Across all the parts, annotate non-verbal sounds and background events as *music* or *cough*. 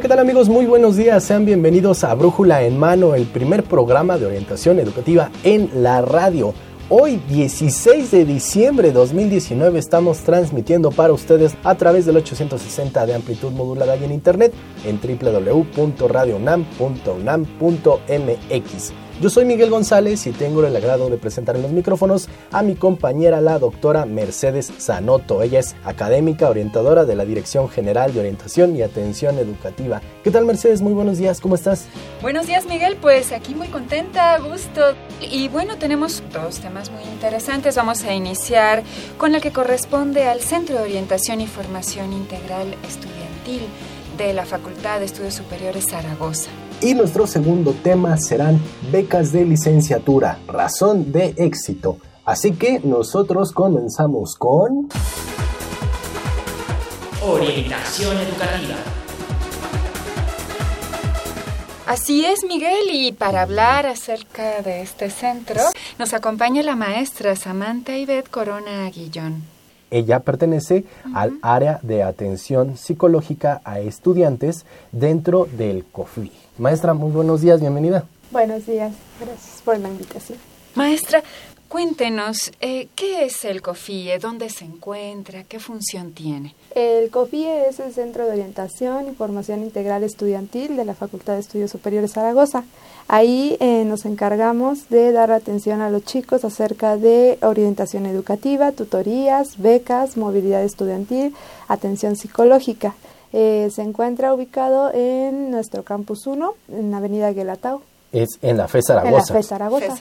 ¿Qué tal amigos? Muy buenos días. Sean bienvenidos a Brújula en Mano, el primer programa de orientación educativa en la radio. Hoy, 16 de diciembre de 2019, estamos transmitiendo para ustedes a través del 860 de amplitud modulada y en internet en www.radionam.unam.mx. Yo soy Miguel González y tengo el agrado de presentar en los micrófonos a mi compañera, la doctora Mercedes Sanoto. Ella es académica, orientadora de la Dirección General de Orientación y Atención Educativa. ¿Qué tal, Mercedes? Muy buenos días, ¿cómo estás? Buenos días, Miguel. Pues aquí muy contenta, gusto. Y bueno, tenemos dos temas muy interesantes. Vamos a iniciar con el que corresponde al Centro de Orientación y Formación Integral Estudiantil de la Facultad de Estudios Superiores Zaragoza. Y nuestro segundo tema serán becas de licenciatura, razón de éxito. Así que nosotros comenzamos con... Orientación educativa. Así es, Miguel, y para hablar acerca de este centro nos acompaña la maestra Samantha Ivette Corona Aguillón. Ella pertenece al área de atención psicológica a estudiantes dentro del COFI. Maestra, muy buenos días, bienvenida. Buenos días, gracias por la invitación. Maestra, cuéntenos, eh, ¿qué es el COFIE? ¿Dónde se encuentra? ¿Qué función tiene? El COFIE es el Centro de Orientación y Formación Integral Estudiantil de la Facultad de Estudios Superiores Zaragoza. Ahí eh, nos encargamos de dar atención a los chicos acerca de orientación educativa, tutorías, becas, movilidad estudiantil, atención psicológica. Eh, se encuentra ubicado en nuestro campus 1, en Avenida Guelatao. Es en la FE Zaragoza. En la FE Zaragoza.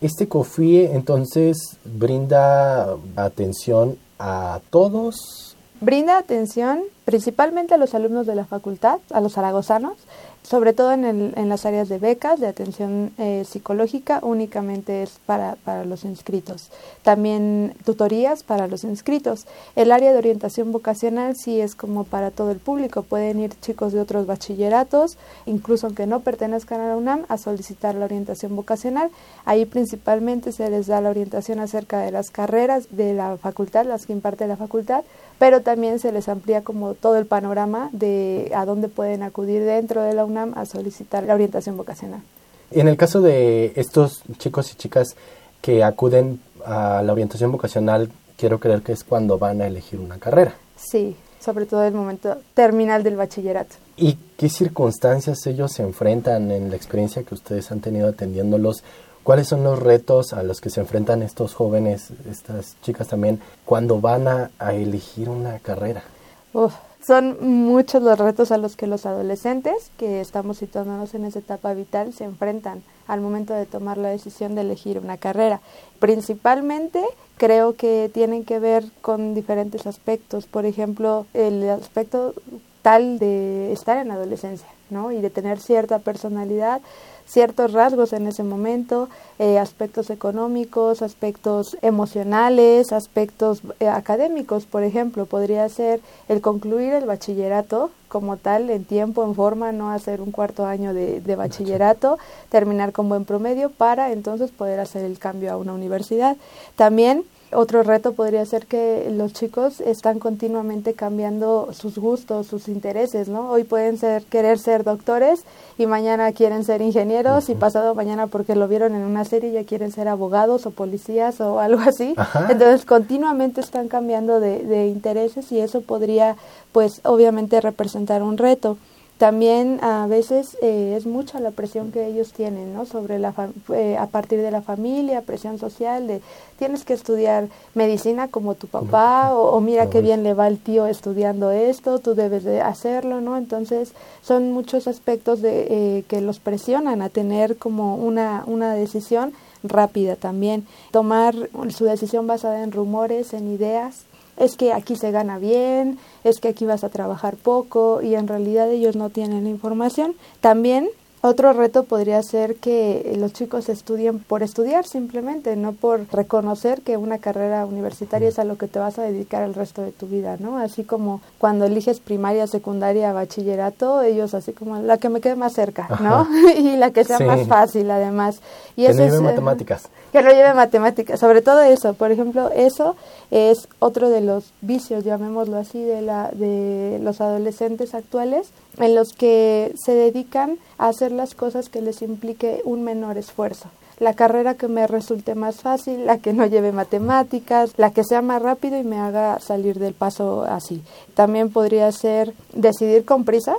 Este COFIE entonces brinda atención a todos. Brinda atención principalmente a los alumnos de la facultad, a los zaragozanos, sobre todo en, el, en, las áreas de becas, de atención eh, psicológica, únicamente es para, para, los inscritos. También tutorías para los inscritos. El área de orientación vocacional sí es como para todo el público. Pueden ir chicos de otros bachilleratos, incluso aunque no pertenezcan a la UNAM, a solicitar la orientación vocacional. Ahí principalmente se les da la orientación acerca de las carreras de la facultad, las que imparte la facultad, pero también se les amplía como todo el panorama de a dónde pueden acudir dentro de la UNAM a solicitar la orientación vocacional. En el caso de estos chicos y chicas que acuden a la orientación vocacional, quiero creer que es cuando van a elegir una carrera. Sí, sobre todo el momento terminal del bachillerato. ¿Y qué circunstancias ellos se enfrentan en la experiencia que ustedes han tenido atendiéndolos? ¿Cuáles son los retos a los que se enfrentan estos jóvenes, estas chicas también, cuando van a, elegir una carrera? Uf, son muchos los retos a los que los adolescentes que estamos situándonos en esa etapa vital se enfrentan al momento de tomar la decisión de elegir una carrera. Principalmente creo que tienen que ver con diferentes aspectos, por ejemplo, el aspecto tal de estar en la adolescencia, ¿no? Y de tener cierta personalidad, ciertos rasgos en ese momento, eh, aspectos económicos, aspectos emocionales, aspectos eh, académicos, por ejemplo, podría ser el concluir el bachillerato como tal, en tiempo, en forma, no hacer un cuarto año de, de bachillerato, terminar con buen promedio para entonces poder hacer el cambio a una universidad. También otro reto podría ser que los chicos están continuamente cambiando sus gustos, sus intereses, ¿no? Hoy pueden ser querer ser doctores y mañana quieren ser ingenieros y pasado mañana porque lo vieron en una serie ya quieren ser abogados o policías o algo así. Entonces continuamente están cambiando de, de intereses y eso podría pues obviamente representar un reto. También a veces eh, es mucha la presión que ellos tienen, ¿no? Sobre la eh, a partir de la familia, presión social de tienes que estudiar medicina como tu papá o, mira qué bien le va al tío estudiando esto, tú debes de hacerlo, ¿no? Entonces son muchos aspectos de eh, que los presionan a tener como una una decisión rápida también, tomar su decisión basada en rumores, en ideas es que aquí se gana bien, es que aquí vas a trabajar poco y en realidad ellos no tienen la información. También otro reto podría ser que los chicos estudien por estudiar simplemente, no por reconocer que una carrera universitaria es a lo que te vas a dedicar el resto de tu vida, ¿no? Así como cuando eliges primaria, secundaria, bachillerato, ellos así como la que me quede más cerca, ¿no? *laughs* y la que sea más fácil además. Y eso no lleve matemáticas. Que no lleve matemáticas, sobre todo eso, por ejemplo, eso es otro de los vicios, llamémoslo así, de la de los adolescentes actuales en los que se dedican a hacer las cosas que les implique un menor esfuerzo. La carrera que me resulte más fácil, la que no lleve matemáticas, la que sea más rápido y me haga salir del paso así. También podría ser decidir con prisas,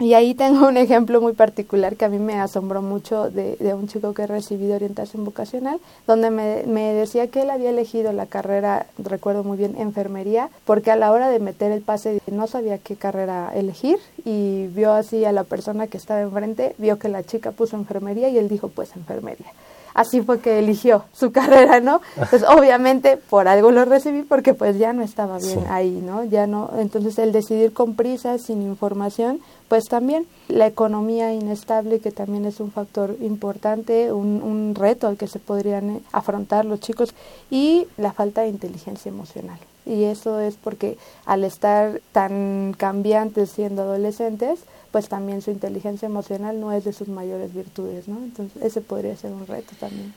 y ahí tengo un ejemplo muy particular que a mí me asombró mucho de, un chico que he recibido orientación vocacional, donde me, me, decía que él había elegido la carrera, recuerdo muy bien, enfermería, porque a la hora de meter el pase no sabía qué carrera elegir y vio así a la persona que estaba enfrente, vio que la chica puso enfermería y él dijo pues enfermería así fue que eligió su *laughs* carrera, ¿no? Pues *laughs* obviamente por algo lo recibí porque pues ya no estaba bien ahí, ¿no? Ya no, entonces el decidir con prisa, sin información, pues también la economía inestable que también es un factor importante, un, un reto al que se podrían eh, afrontar los chicos y la falta de inteligencia emocional. Y eso es porque al estar tan cambiantes siendo adolescentes, pues también su inteligencia emocional no es de sus mayores virtudes, ¿no? Entonces ese podría ser un reto también.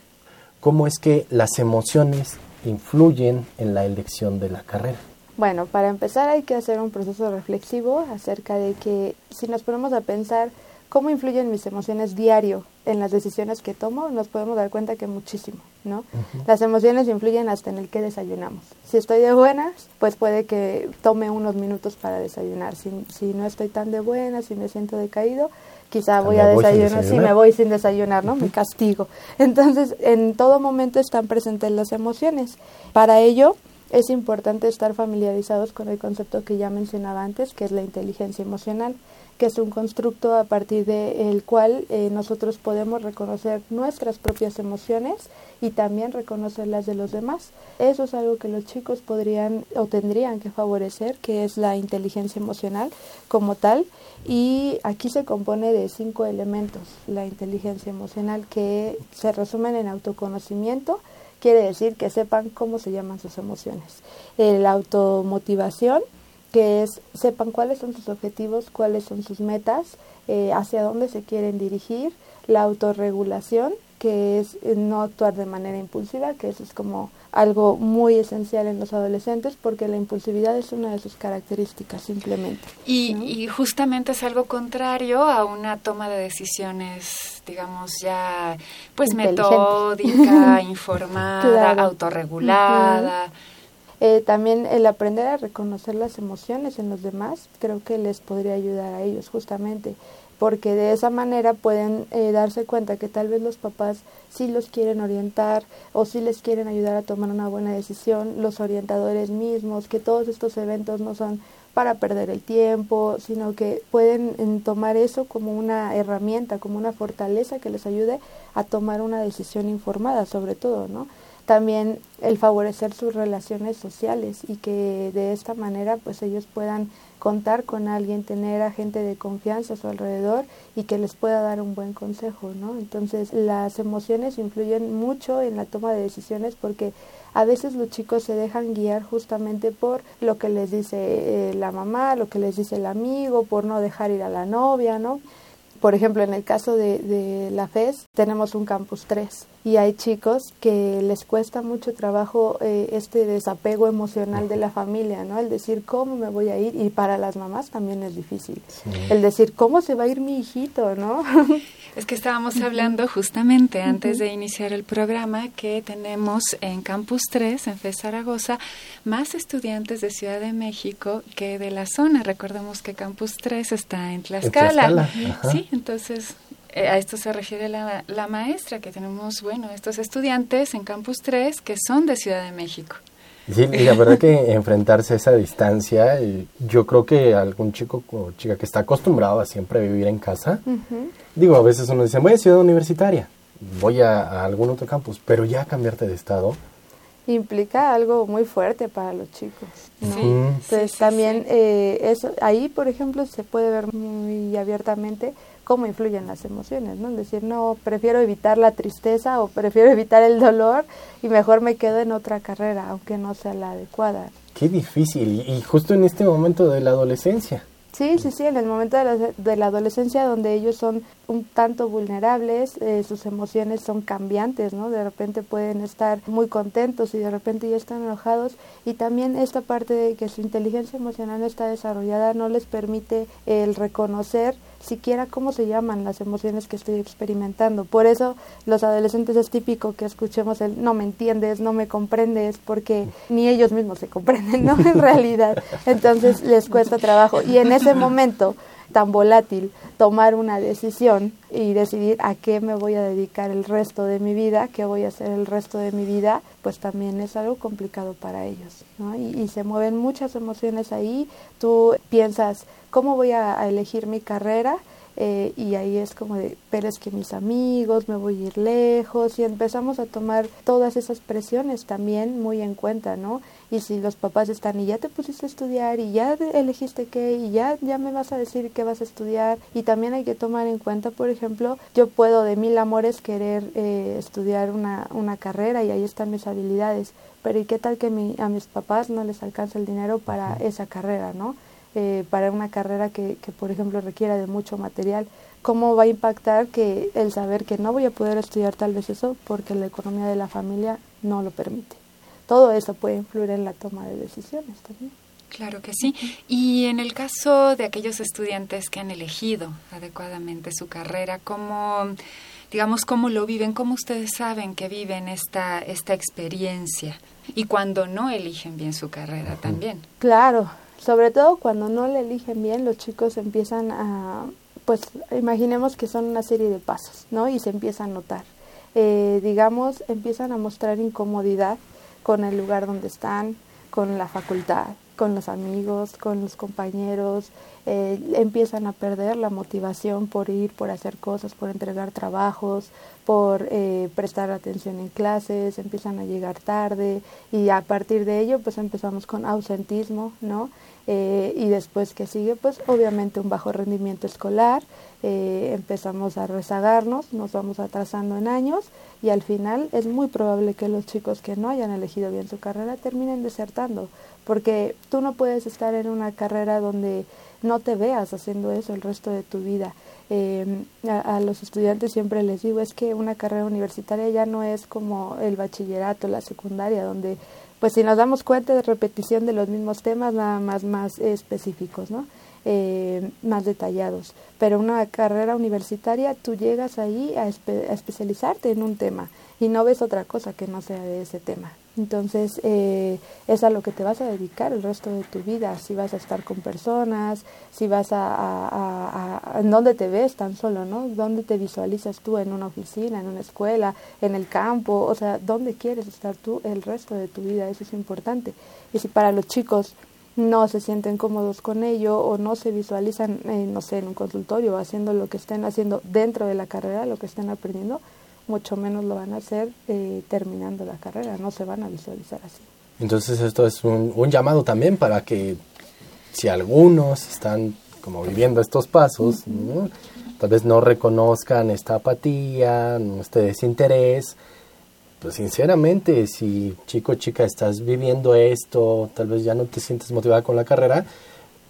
¿Cómo es que las emociones influyen en la elección de la carrera? Bueno, para empezar hay que hacer un proceso reflexivo acerca de que si nos ponemos a pensar cómo influyen mis emociones diario en las decisiones que tomo, nos podemos dar cuenta que muchísimo, ¿no? Las emociones influyen hasta en el que desayunamos. Si estoy de buenas, pues puede que tome unos minutos para desayunar. Si, si no estoy tan de buenas, si me siento decaído, quizá voy a desayunar, si me voy sin desayunar, ¿no? Me castigo. Entonces, en todo momento están presentes las emociones. Para ello, es importante estar familiarizados con el concepto que ya mencionaba antes, que es la inteligencia emocional que es un constructo a partir del cual eh, nosotros podemos reconocer nuestras propias emociones y también reconocer las de los demás. Eso es algo que los chicos podrían o tendrían que favorecer, que es la inteligencia emocional como tal. Y aquí se compone de cinco elementos, la inteligencia emocional, que se resumen en autoconocimiento, quiere decir que sepan cómo se llaman sus emociones. La automotivación, que es sepan cuáles son sus objetivos, cuáles son sus metas, eh, hacia dónde se quieren dirigir, la autorregulación, que es eh, no actuar de manera impulsiva, que eso es como algo muy esencial en los adolescentes porque la impulsividad es una de sus características simplemente. Y, y justamente es algo contrario a una toma de decisiones, digamos, ya pues metódica, *laughs* informada, autorregulada. Eh, también el aprender a reconocer las emociones en los demás creo que les podría ayudar a ellos justamente porque de esa manera pueden eh, darse cuenta que tal vez los papás sí los quieren orientar o sí les quieren ayudar a tomar una buena decisión, los orientadores mismos, que todos estos eventos no son para perder el tiempo, sino que pueden tomar eso como una herramienta, como una fortaleza que les ayude a tomar una decisión informada sobre todo, ¿no? También el favorecer sus relaciones sociales y que de esta manera pues ellos puedan contar con alguien, tener a gente de confianza a su alrededor y que les pueda dar un buen consejo, ¿no? Entonces las emociones influyen mucho en la toma de decisiones porque a veces los chicos se dejan guiar justamente por lo que les dice eh, la mamá, lo que les dice el amigo, por no dejar ir a la novia, ¿no? Por ejemplo, en el caso de, de la FES tenemos un campus 3 y hay chicos que les cuesta mucho trabajo eh, este desapego emocional de la familia, ¿no? El decir cómo me voy a ir y para las mamás también es difícil. El decir cómo se va a ir mi hijito, ¿no? *laughs* Es que estábamos hablando justamente antes de iniciar el programa que tenemos en Campus 3, en FE Zaragoza, más estudiantes de Ciudad de México que de la zona. Recordemos que Campus 3 está en Tlaxcala. sí, entonces a esto se refiere la, la maestra, que tenemos, bueno, estos estudiantes en Campus 3 que son de Ciudad de México. Sí, y la verdad que enfrentarse a esa distancia, yo creo que algún chico o chica que está acostumbrado a siempre vivir en casa, digo, a veces uno dice, voy a ciudad universitaria, voy a, algún otro campus, pero ya cambiarte de estado. Implica algo muy fuerte para los chicos. ¿no? Entonces también eh, eso, ahí, por ejemplo, se puede ver muy abiertamente cómo influyen las emociones, ¿no? Decir, no, prefiero evitar la tristeza o prefiero *laughs* evitar el dolor y mejor me quedo en otra carrera, aunque no sea la adecuada. Qué difícil, y justo en este momento de la adolescencia. Sí, sí, sí, en el momento de la, de la adolescencia donde ellos son un tanto vulnerables, eh, sus emociones son cambiantes, ¿no? De repente pueden estar muy contentos y de repente ya están enojados y también esta parte de que su inteligencia emocional no está desarrollada no les permite el reconocer siquiera cómo se llaman las emociones que estoy experimentando. Por eso los adolescentes es típico que escuchemos el no me entiendes, no me comprendes, porque *laughs* ni ellos mismos se comprenden, ¿no? *laughs* En realidad. Entonces les cuesta trabajo. Y en ese momento tan volátil, tomar una decisión y decidir a qué me voy a dedicar el resto de mi vida, qué voy a hacer el resto de mi vida, pues también es algo complicado para ellos. ¿no? Y, y, se mueven muchas emociones ahí. Tú piensas, ¿cómo voy a, elegir mi carrera? Eh, y ahí es como de, pero es que mis amigos, me voy a ir lejos y empezamos a tomar todas esas presiones también muy en cuenta, ¿no? Y si los papás están y ya te pusiste a estudiar y ya elegiste qué y ya, ya me vas a decir qué vas a estudiar y también hay que tomar en cuenta, por ejemplo, yo puedo de mil amores querer eh, estudiar una, una carrera y ahí están mis habilidades, pero ¿y qué tal que mi, a mis papás no les alcanza el dinero para esa carrera, ¿no? Eh, para una carrera que, que, por ejemplo, requiera de mucho material. ¿Cómo va a impactar que el saber que no voy a poder estudiar tal vez eso porque la economía de la familia no lo permite? Todo eso puede influir en la toma de decisiones también. Claro que sí. Y en el caso de aquellos estudiantes que han elegido adecuadamente su carrera, ¿cómo, digamos, cómo lo viven? ¿Cómo ustedes saben que viven esta, esta experiencia? Y cuando no eligen bien su carrera también. Claro, sobre todo cuando no le eligen bien, los chicos empiezan a, pues imaginemos que son una serie de pasos, ¿no? Y se empieza a notar. Eh, digamos, empiezan a mostrar incomodidad con el lugar donde están, con la facultad, con los amigos, con los compañeros, eh, empiezan a perder la motivación por ir, por hacer cosas, por entregar trabajos, por eh, prestar atención en clases, empiezan a llegar tarde y a partir de ello pues empezamos con ausentismo, ¿no? Eh, y después que sigue pues obviamente un bajo rendimiento escolar, empezamos a rezagarnos, nos vamos atrasando en años y al final es muy probable que los chicos que no hayan elegido bien su carrera terminen desertando porque tú no puedes estar en una carrera donde no te veas haciendo eso el resto de tu vida. Eh, a, los estudiantes siempre les digo es que una carrera universitaria ya no es como el bachillerato, la secundaria, donde pues si nos damos cuenta de repetición de los mismos temas, nada más más específicos, ¿no? Eh, más detallados. Pero una carrera universitaria, tú llegas ahí a, a especializarte en un tema y no ves otra cosa que no sea de ese tema. Entonces, eh, es a lo que te vas a dedicar el resto de tu vida, si vas a estar con personas, si vas a, a, en dónde te ves tan solo, ¿no? ¿Dónde te visualizas tú en una oficina, en una escuela, en el campo? O sea, ¿dónde quieres estar tú el resto de tu vida? Eso es importante. Y si para los chicos no se sienten cómodos con ello o no se visualizan, eh, no sé, en un consultorio haciendo lo que estén haciendo dentro de la carrera, lo que estén aprendiendo, mucho menos lo van a hacer eh, terminando la carrera, no se van a visualizar así. Entonces esto es un, un, llamado también para que si algunos están como viviendo estos pasos, ¿no? tal vez no reconozcan esta apatía, este desinterés, pues sinceramente, si chico chica estás viviendo esto, tal vez ya no te sientes motivada con la carrera,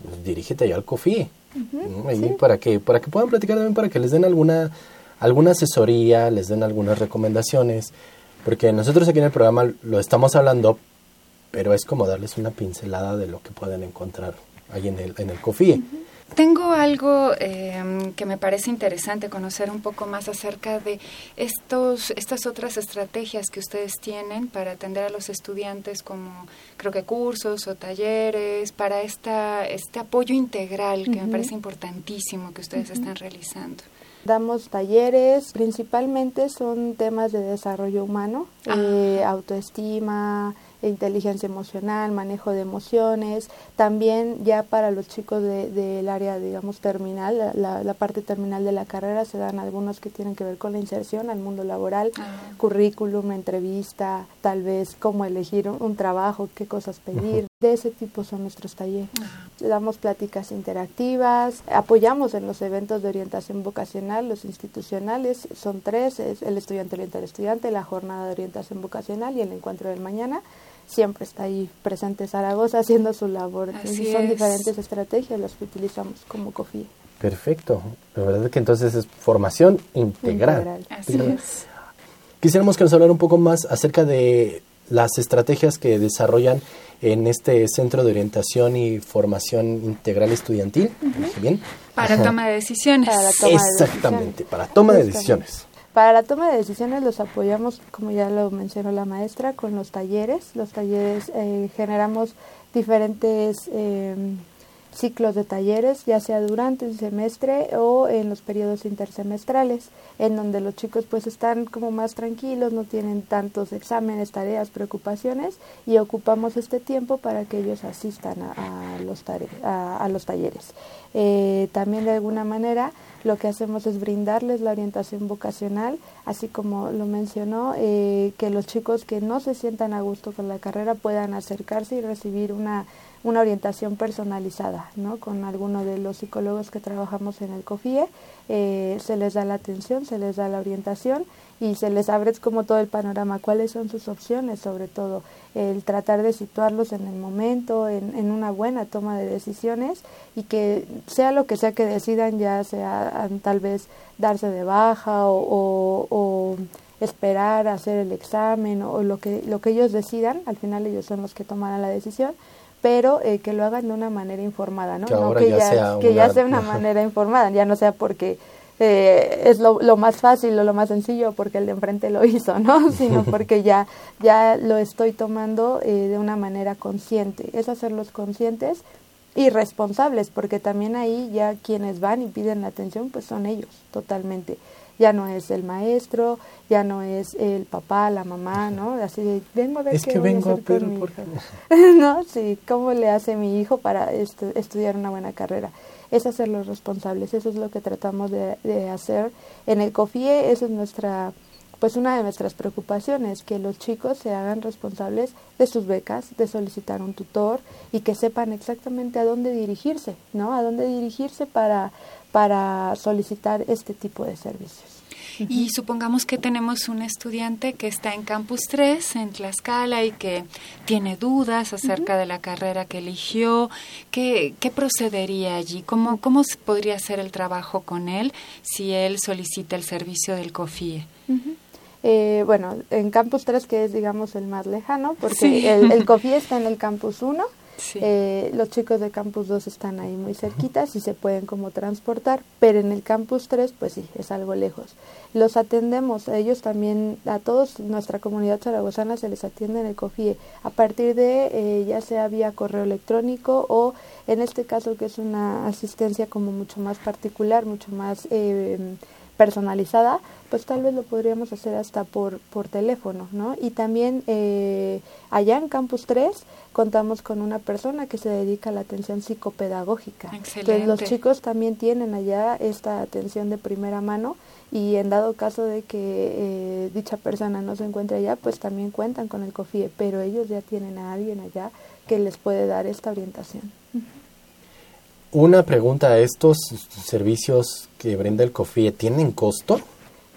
pues, dirígete ya al COFI, para, que, para que puedan platicar también, para que les den alguna alguna asesoría, les den algunas recomendaciones, porque nosotros aquí en el programa lo estamos hablando, pero es como darles una pincelada de lo que pueden encontrar ahí en el, en el COFIE. Tengo algo eh, que me parece interesante conocer un poco más acerca de estos, estas otras estrategias que ustedes tienen para atender a los estudiantes, como creo que cursos o talleres, para esta, este apoyo integral que me parece importantísimo que ustedes están realizando. Damos talleres, principalmente son temas de desarrollo humano, eh, autoestima, inteligencia emocional, manejo de emociones, también ya para los chicos del de, área, digamos, terminal, la, la, parte terminal de la carrera, se dan algunos que tienen que ver con la inserción al mundo laboral, ah. currículum, entrevista, tal vez cómo elegir un, un trabajo, qué cosas pedir. De ese tipo son nuestros talleres. Damos pláticas interactivas, apoyamos en los eventos de orientación vocacional, los institucionales, son tres, es el estudiante orienta al estudiante, la jornada de orientación vocacional y el encuentro del mañana siempre está ahí presente Zaragoza *laughs* haciendo su labor. y son diferentes estrategias las que utilizamos como COFIE. Perfecto. La verdad es que entonces es formación integral. Así es. Quisiéramos que nos hablara un poco más acerca de las estrategias que desarrollan en este Centro de Orientación y Formación Integral Estudiantil. ¿Bien? Para toma de decisiones. Para toma Exactamente, de decisiones. para toma de decisiones. Para la toma de decisiones los apoyamos, como ya lo mencionó la maestra, con los talleres. Los talleres eh, generamos diferentes eh, ciclos de talleres, ya sea durante el semestre o en los periodos intersemestrales, en donde los chicos pues están como más tranquilos, no tienen tantos exámenes, tareas, preocupaciones y ocupamos este tiempo para que ellos asistan a, los, a, los talleres. Eh, también de alguna manera lo que hacemos es brindarles la orientación vocacional, así como lo mencionó, eh, que los chicos que no se sientan a gusto con la carrera puedan acercarse y recibir una, una orientación personalizada, ¿no? Con alguno de los psicólogos que trabajamos en el COFIE, eh, se les da la atención, se les da la orientación y se les abre como todo el panorama, cuáles son sus opciones, sobre todo el tratar de situarlos en el momento, en, en, una buena toma de decisiones y que sea lo que sea que decidan, ya sea tal vez darse de baja o, o, esperar a hacer el examen o lo que, lo que ellos decidan, al final ellos son los que tomarán la decisión, pero eh, que lo hagan de una manera informada, ¿no? Que, no, que ya, sea, que una... ya sea una manera *laughs* informada, ya no sea porque eh, es lo, lo, más fácil o lo más sencillo porque el de enfrente lo *laughs* hizo, ¿no? Sino *laughs* porque ya, ya lo estoy tomando eh, de una manera consciente. Es hacerlos conscientes y responsables, porque también ahí ya quienes van y piden la atención, pues son ellos, totalmente. Ya no es el maestro, ya no es el papá, la mamá, ¿no? Así de, vengo a ver es qué que voy vengo a hacer a con mi hijo. *laughs* ¿No? Sí, ¿cómo le hace mi hijo para estu estudiar una buena carrera? Es hacerlos responsables. Eso es lo que tratamos de, de, hacer en el COFIE. Esa es nuestra, pues una de nuestras preocupaciones, que los chicos se hagan responsables de sus becas, de solicitar un tutor y que sepan exactamente a dónde dirigirse, ¿no? A dónde dirigirse para, para solicitar este tipo de servicios. Y supongamos que tenemos un estudiante que está en Campus 3, en Tlaxcala, y que tiene dudas acerca uh -huh. de la carrera que eligió. ¿Qué, qué procedería allí? ¿Cómo, ¿Cómo podría hacer el trabajo con él si él solicita el servicio del COFIE? Uh -huh. Eh, bueno, en Campus 3, que es, digamos, el más lejano, porque sí. el, el *laughs* COFIE está en el Campus 1, Sí. Eh, los chicos de Campus 2 están ahí muy cerquitas y se pueden como transportar, pero en el Campus 3 pues sí, es algo lejos. Los atendemos, ellos también, a todos, nuestra comunidad zaragozana se les atiende en el COFIE, a partir de eh, ya sea vía correo electrónico o en este caso que es una asistencia como mucho más particular, mucho más... Eh, personalizada, pues tal vez lo podríamos hacer hasta por, por teléfono, ¿no? Y también eh, allá en Campus 3 contamos con una persona que se dedica a la atención psicopedagógica. Excelente. Entonces los chicos también tienen allá esta atención de primera mano y en dado caso de que eh, dicha persona no se encuentre allá, pues también cuentan con el COFIE, pero ellos ya tienen a alguien allá que les puede dar esta orientación. Una pregunta, ¿estos servicios que brinda el COFIE tienen costo?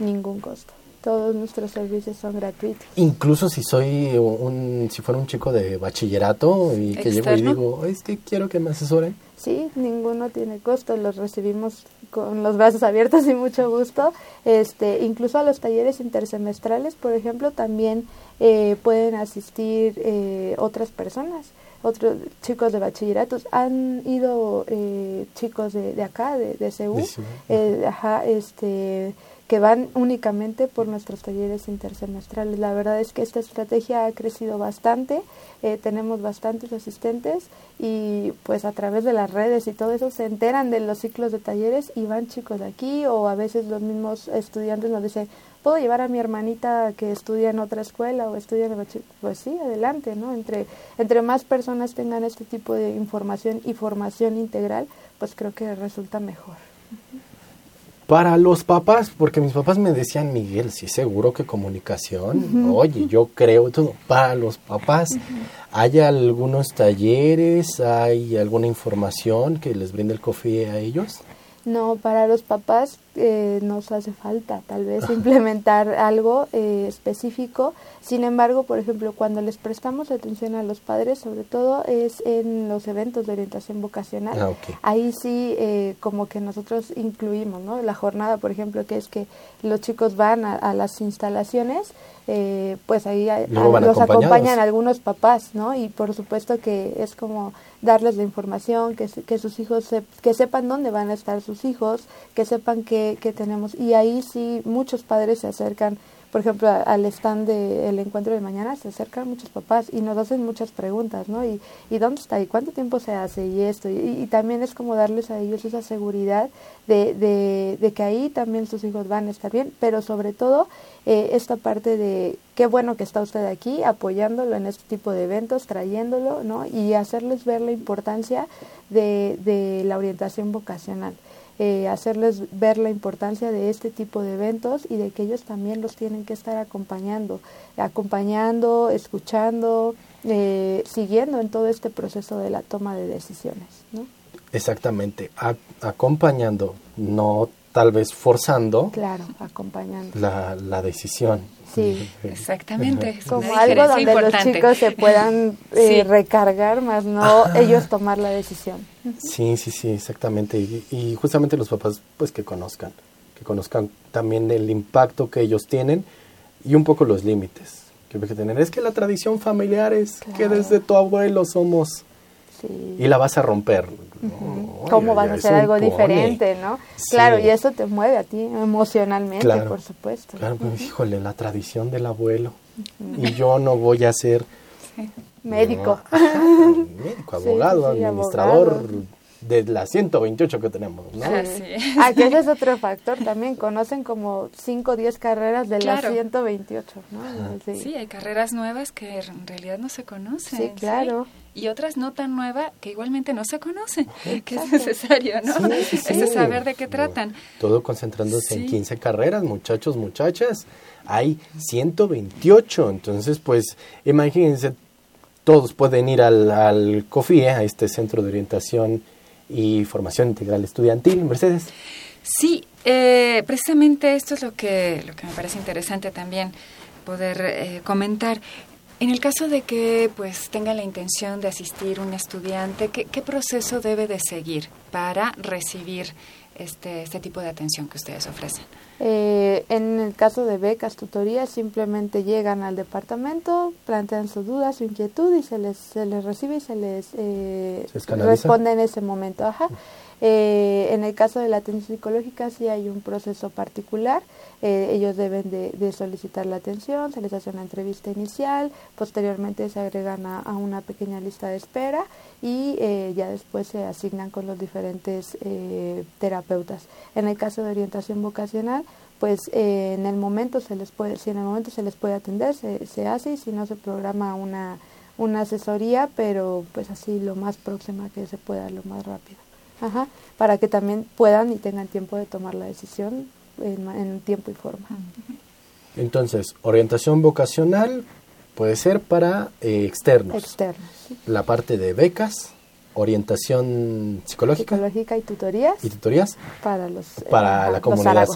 Ningún costo. todos nuestros servicios son gratuitos. Incluso si soy un, si fuera un chico de bachillerato y que llego y digo, es que quiero que me asesoren. Sí, ninguno tiene costo, los recibimos con los brazos abiertos y mucho gusto. Este, incluso a los talleres intersemestrales, por ejemplo, también eh, pueden asistir eh, otras personas otros chicos de bachilleratos han ido eh, chicos de, de, acá de, de CEU, eh, ajá, este que van únicamente por nuestros talleres intersemestrales. La verdad es que esta estrategia ha crecido bastante, eh, tenemos bastantes asistentes y pues a través de las redes y todo eso se enteran de los ciclos de talleres y van chicos de aquí o a veces los mismos estudiantes nos dicen, ¿puedo llevar a mi hermanita que estudia en otra escuela o estudia en Pues sí, adelante, ¿no? Entre, entre más personas tengan este tipo de información y formación integral, pues creo que resulta mejor. Para los papás, porque mis papás me decían, Miguel, sí, seguro que comunicación. Oye, yo creo todo. Para los papás, ¿hay algunos talleres? ¿Hay alguna información que les brinde el COFIE a ellos? No, para los papás eh, nos hace falta tal vez *laughs* implementar algo eh, específico. Sin embargo, por ejemplo, cuando les prestamos atención a los padres, sobre todo es en los eventos de orientación vocacional. Ah, Ahí sí, eh, como que nosotros incluimos, ¿no? La jornada, por ejemplo, que es que los chicos van a, las instalaciones, pues ahí los acompañan algunos papás, ¿no? Y por supuesto que es como darles la información, que, que sus hijos, que sepan dónde van a estar sus hijos, que sepan que que, tenemos. Y ahí sí muchos padres se acercan, por ejemplo, al stand del encuentro de mañana, se acercan muchos papás y nos hacen muchas preguntas, ¿no? ¿Y, y dónde está? ¿Y cuánto tiempo se hace? Y esto. Y, también es como darles a ellos esa seguridad de, de, de, que ahí también sus hijos van a estar bien, pero sobre todo eh, esta parte de qué bueno que está usted aquí apoyándolo en este tipo de eventos, trayéndolo, ¿no? Y hacerles ver la importancia de, de la orientación vocacional. Eh, hacerles ver la importancia de este tipo de eventos y de que ellos también los tienen que estar acompañando, acompañando, escuchando, eh, siguiendo en todo este proceso de la toma de decisiones. ¿no? Exactamente, acompañando, no tal vez forzando. Claro, acompañando. La, la decisión. Sí, exactamente. Como algo donde los chicos se puedan *laughs* eh, recargar, más no ellos tomar la decisión. Sí, sí, sí, exactamente. Y, justamente los papás, pues que conozcan, que conozcan también el impacto que ellos tienen y un poco los límites que hay que tener. Es que la tradición familiar es que desde tu abuelo somos y la vas a romper. ¿Cómo vas a hacer algo diferente, no? Claro, y eso te mueve a ti emocionalmente, por supuesto. Claro, pues, híjole, la tradición del abuelo. Y yo no voy a ser... Médico. médico, *laughs* abogado, administrador de las 128 que tenemos, ¿no? Ah, sí. Ah, ese *laughs* es otro factor también. Conocen como 5 o 10 carreras de las 128, ¿no? Sí. hay carreras nuevas que en realidad no se conocen. Sí, claro. Y otras no tan nuevas que igualmente no se conocen, que es necesario, ¿no? Sí, es saber de qué tratan. Todo concentrándose en 15 carreras, muchachos, muchachas. Hay 128, entonces pues imagínense, todos pueden ir al, al COFIE, a este centro de orientación y formación integral estudiantil. Mercedes. Sí, eh, precisamente esto es lo que, lo que me parece interesante también poder eh, comentar. En el caso de que pues tenga la intención de asistir un estudiante, ¿qué, qué proceso debe de seguir para recibir este, este tipo de atención que ustedes ofrecen? Eh, en el caso de becas, tutorías, simplemente llegan al departamento, plantean su duda, su inquietud y se les, se les recibe y se les eh, responde en ese momento. Ajá. Eh, en el caso de la atención psicológica sí hay un proceso particular. Eh, ellos deben de, solicitar la atención, se les hace una entrevista inicial, posteriormente se agregan a, una pequeña lista de espera y eh, ya después se asignan con los diferentes terapeutas. En el caso de orientación vocacional, pues en el momento se les puede, si en el momento se les puede atender, se, se hace y si no se programa una, una asesoría, pero pues así lo más próxima que se pueda, lo más rápido. Ajá, para que también puedan y tengan tiempo de tomar la decisión en, tiempo y forma. Entonces, orientación vocacional puede ser para eh, externos. Externos. La parte de becas orientación psicológica Psicológica y tutorías y tutorías para los para eh, la los comunidad.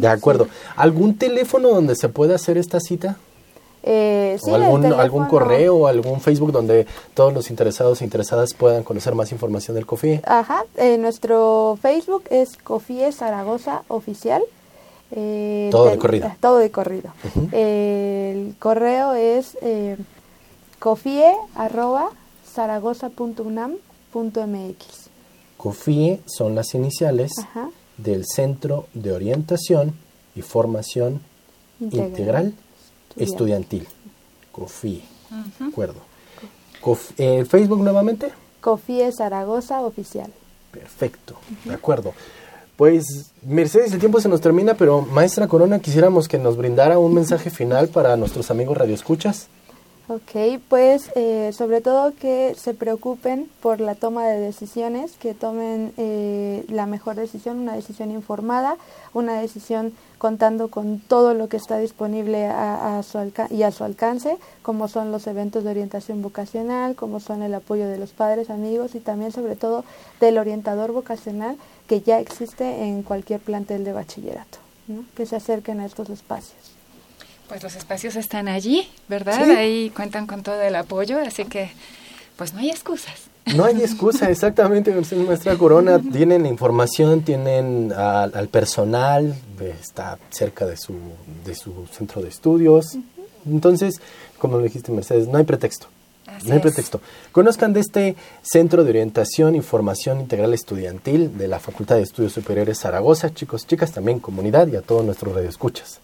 De acuerdo. *laughs* ¿Algún teléfono donde se pueda hacer esta cita? Eh, ¿O algún, correo o algún Facebook donde todos los interesados e interesadas puedan conocer más información del COFIE? Ajá, eh, nuestro Facebook es Cofie Zaragoza Oficial. Eh, Todo de corrido. Todo de corrido. El correo es cofie arroba zaragoza.unam.mx. COFIE son las iniciales Ajá. del Centro de Orientación y Formación Integral, Estudiantil. COFIE. De acuerdo. Cof- eh, ¿Facebook nuevamente? Cofie Zaragoza Oficial. Perfecto, de acuerdo. Pues, Mercedes, el tiempo se nos termina, pero maestra Corona, quisiéramos que nos brindara un mensaje final para nuestros amigos radioescuchas. Ok, pues eh, sobre todo que se preocupen por la toma de decisiones, que tomen eh, la mejor decisión, una decisión informada, una decisión contando con todo lo que está disponible a, a su alca- y a su alcance, como son los eventos de orientación vocacional, como son el apoyo de los padres, amigos y también sobre todo del orientador vocacional que ya existe en cualquier plantel de bachillerato, ¿no? que se acerquen a estos espacios. Pues los espacios están allí, ¿verdad? Sí. Ahí cuentan con todo el apoyo, así que pues no hay excusas. No hay excusa, exactamente, Mercedes Maestra Corona. Tienen la información, tienen al, al personal, está cerca de su, de su centro de estudios. Entonces, como lo dijiste, Mercedes, no hay pretexto. Así no hay es. pretexto. Conozcan de este Centro de Orientación y Formación Integral Estudiantil de la Facultad de Estudios Superiores Zaragoza, chicos, chicas, también comunidad y a todos nuestros radioescuchas.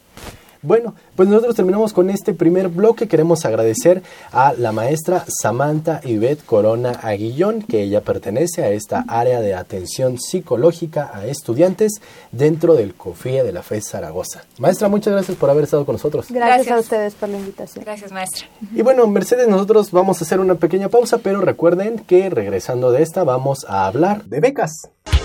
Bueno, pues nosotros terminamos con este primer bloque. Queremos agradecer a la maestra Samantha Ivette Corona Aguillón, que ella pertenece a esta área de atención psicológica a estudiantes dentro del COFIE de la FES Zaragoza. Maestra, muchas gracias por haber estado con nosotros. Gracias, Gracias. a ustedes por la invitación. Gracias, maestra. Y bueno, Mercedes, nosotros vamos a hacer una pequeña pausa, pero recuerden que regresando de esta vamos a hablar de becas. Becas.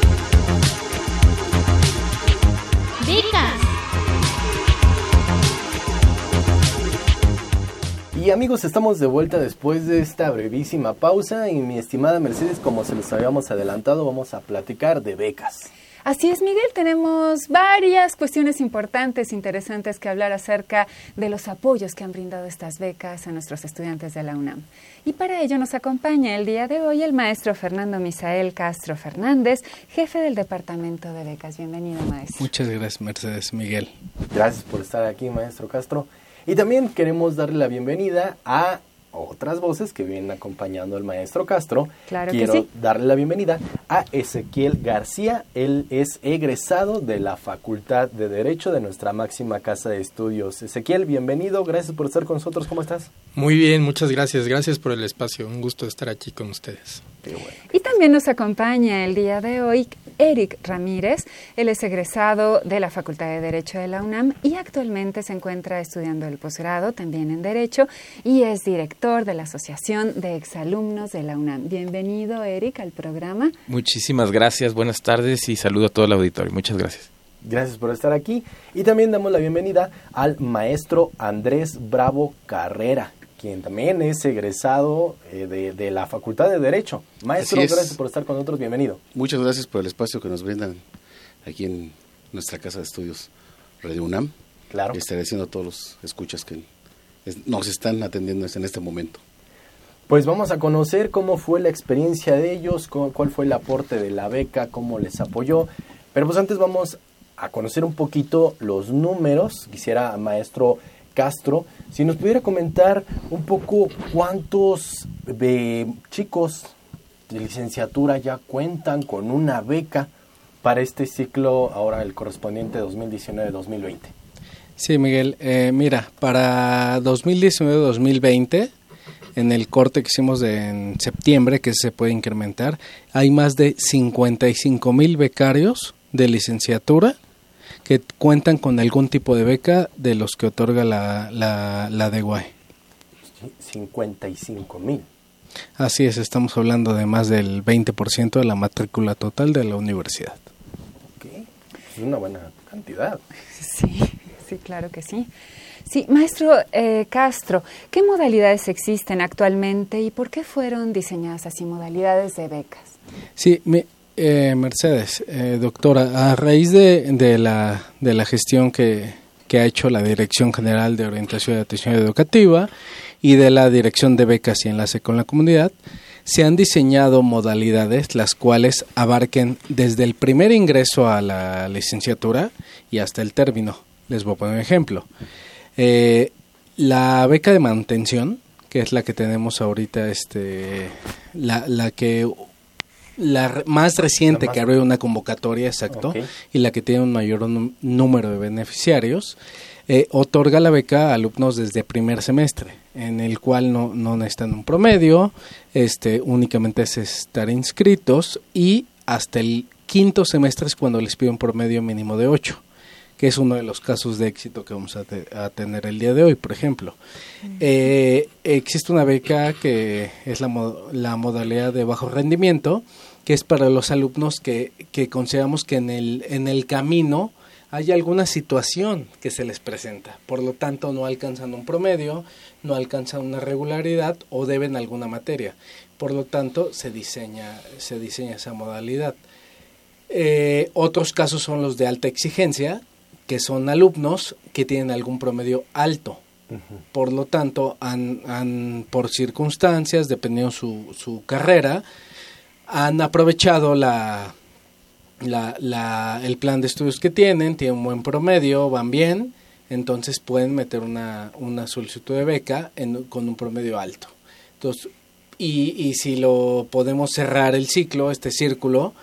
Y amigos, estamos de vuelta después de esta brevísima pausa y mi estimada Mercedes, como se los habíamos adelantado, vamos a platicar de becas. Así es, Miguel, tenemos varias cuestiones importantes, interesantes que hablar acerca de los apoyos que han brindado estas becas a nuestros estudiantes de la UNAM. Y para ello nos acompaña el día de hoy el maestro Fernando Misael Castro Fernández, jefe del Departamento de Becas. Bienvenido, maestro. Muchas gracias, Mercedes Miguel. Gracias por estar aquí, maestro Castro. Y también queremos darle la bienvenida a otras voces que vienen acompañando al maestro Castro. Claro que Quiero sí. darle la bienvenida a Ezequiel García. Él es egresado de la Facultad de Derecho de nuestra máxima casa de estudios. Ezequiel, bienvenido. Gracias por estar con nosotros. ¿Cómo estás? Muy bien, muchas gracias. Gracias por el espacio. Un gusto estar aquí con ustedes. Qué bueno. Y también nos acompaña el día de hoy Eric Ramírez. Él es egresado de la Facultad de Derecho de la UNAM y actualmente se encuentra estudiando el posgrado también en Derecho y es director de la Asociación de Exalumnos de la UNAM. Bienvenido, Eric, al programa. Muchísimas gracias, buenas tardes y saludo a todo el auditorio. Muchas gracias. Gracias por estar aquí. Y también damos la bienvenida al maestro Andrés Bravo Carrera, quien también es egresado eh, de, de la Facultad de Derecho. Maestro, gracias por estar con nosotros. Bienvenido. Muchas gracias por el espacio que nos brindan aquí en nuestra casa de estudios Radio UNAM. Claro. Y agradeciendo a todos los escuchas que nos están atendiendo en este momento. Pues vamos a conocer cómo fue la experiencia de ellos, cu- cuál fue el aporte de la beca, cómo les apoyó. Pero pues antes vamos a conocer un poquito los números. Quisiera, maestro Castro, si nos pudiera comentar un poco cuántos eh, chicos de licenciatura ya cuentan con una beca para este ciclo, ahora el correspondiente 2019-2020. Sí, Miguel. eh, mira, para 2019-2020, en el corte que hicimos de, en septiembre, que se puede incrementar, hay más de 55 mil becarios de licenciatura que cuentan con algún tipo de beca de los que otorga la, la, la DEGUAE. 55 mil. Así es, estamos hablando de más del 20% de la matrícula total de la universidad. Es una buena cantidad. Sí, Sí, claro que sí. Sí, maestro eh, Castro, ¿qué modalidades existen actualmente y por qué fueron diseñadas así modalidades de becas? Sí, eh, Mercedes, eh, doctora, a raíz de, de, la, de la gestión que, que ha hecho la Dirección General de Orientación y Atención Educativa y de la Dirección de Becas y Enlace con la Comunidad, se han diseñado modalidades las cuales abarquen desde el primer ingreso a la licenciatura y hasta el término. Les voy a poner un ejemplo. Eh, la beca de manutención, que es la que tenemos ahorita, este, la, la que la más reciente que abrió una convocatoria, exacto, y la que tiene un mayor número de beneficiarios, eh, otorga la beca a alumnos desde primer semestre, en el cual no, no necesitan un promedio, este, únicamente es estar inscritos y hasta el quinto semestre es cuando les pide un promedio mínimo de 8 que es uno de los casos de éxito que vamos a, tener el día de hoy, por ejemplo. Eh, existe una beca que es la, la, modalidad de bajo rendimiento, que es para los alumnos que, que consideramos que en el, en el camino hay alguna situación que se les presenta, por lo tanto no alcanzan un promedio, no alcanzan una regularidad o deben alguna materia. Por lo tanto, se diseña, se diseña esa modalidad. Eh, otros casos son los de alta exigencia, que son alumnos que tienen algún promedio alto. Por lo tanto, han, por circunstancias, dependiendo su, su carrera, han aprovechado la, la, el plan de estudios que tienen, tienen un buen promedio, van bien, entonces pueden meter una, una solicitud de beca con un promedio alto. Entonces, y, y si lo podemos cerrar el ciclo, este círculo,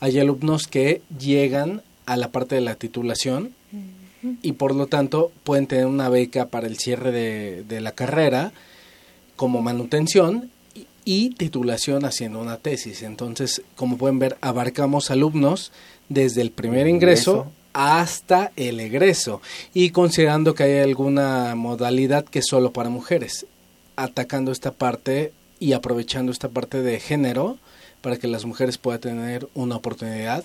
hay alumnos que llegan a la parte de la titulación y por lo tanto pueden tener una beca para el cierre de, la carrera como manutención y, titulación haciendo una tesis. Entonces, como pueden ver, abarcamos alumnos desde el primer ingreso, hasta el egreso y considerando que hay alguna modalidad que es solo para mujeres, atacando esta parte y aprovechando esta parte de género para que las mujeres puedan tener una oportunidad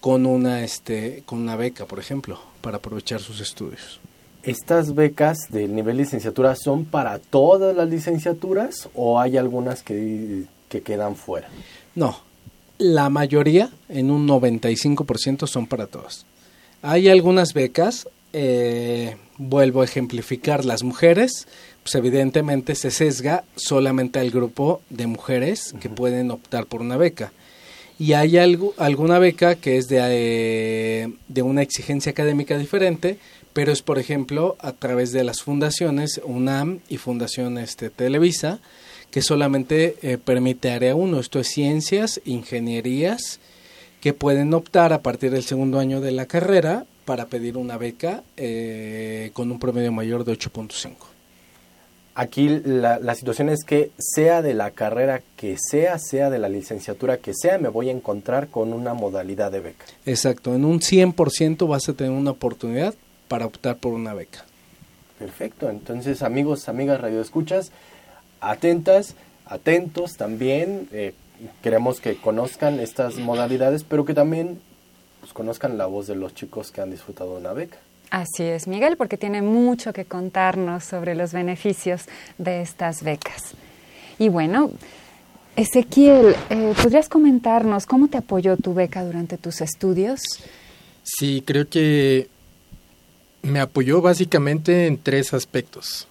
con una este con una beca, por ejemplo, para aprovechar sus estudios. ¿Estas becas del nivel licenciatura son para todas las licenciaturas o hay algunas que, que quedan fuera? No, la mayoría, en un 95%, son para todas. Hay algunas becas, eh, vuelvo a ejemplificar, las mujeres, pues evidentemente se sesga solamente al grupo de mujeres que pueden optar por una beca y hay algo, alguna beca que es de, eh, de una exigencia académica diferente, pero es, por ejemplo, a través de las fundaciones UNAM y Fundación este, Televisa, que solamente eh, permite área 1, esto es ciencias, ingenierías, que pueden optar a partir del segundo año de la carrera para pedir una beca eh, con un promedio mayor de 8.5. Aquí la, situación es que sea de la carrera que sea, sea de la licenciatura que sea, me voy a encontrar con una modalidad de beca. Exacto, en un 100% vas a tener una oportunidad para optar por una beca. Perfecto, entonces amigos, amigas radioescuchas, atentas, atentos también, eh, queremos que conozcan estas modalidades, pero que también pues, conozcan la voz de los chicos que han disfrutado de una beca. Así es, Miguel, porque tiene mucho que contarnos sobre los beneficios de estas becas. Y bueno, Ezequiel, eh, ¿podrías comentarnos cómo te apoyó tu beca durante tus estudios? Sí, creo que me apoyó básicamente en tres aspectos.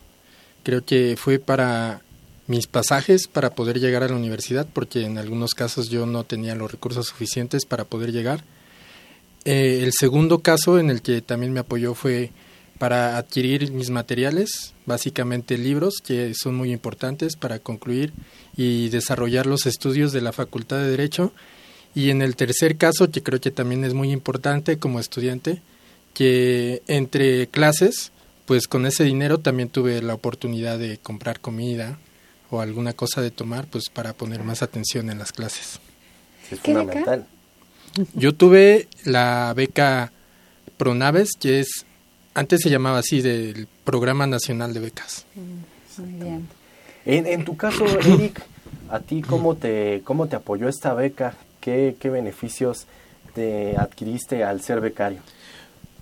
Creo que fue para mis pasajes para poder llegar a la universidad, porque en algunos casos yo no tenía los recursos suficientes para poder llegar eh, el segundo caso en el que también me apoyó fue para adquirir mis materiales, básicamente libros que son muy importantes para concluir y desarrollar los estudios de la Facultad de Derecho. Y en el tercer caso, que creo que también es muy importante como estudiante, que entre clases, pues con ese dinero también tuve la oportunidad de comprar comida o alguna cosa de tomar, pues para poner más atención en las clases. Es fundamental. Yo tuve la beca Pronaves, que es, antes se llamaba así, del Programa Nacional de Becas. Mm, muy bien. En, tu caso, Eric, ¿a ti cómo te, cómo te apoyó esta beca? ¿Qué, qué beneficios te adquiriste al ser becario?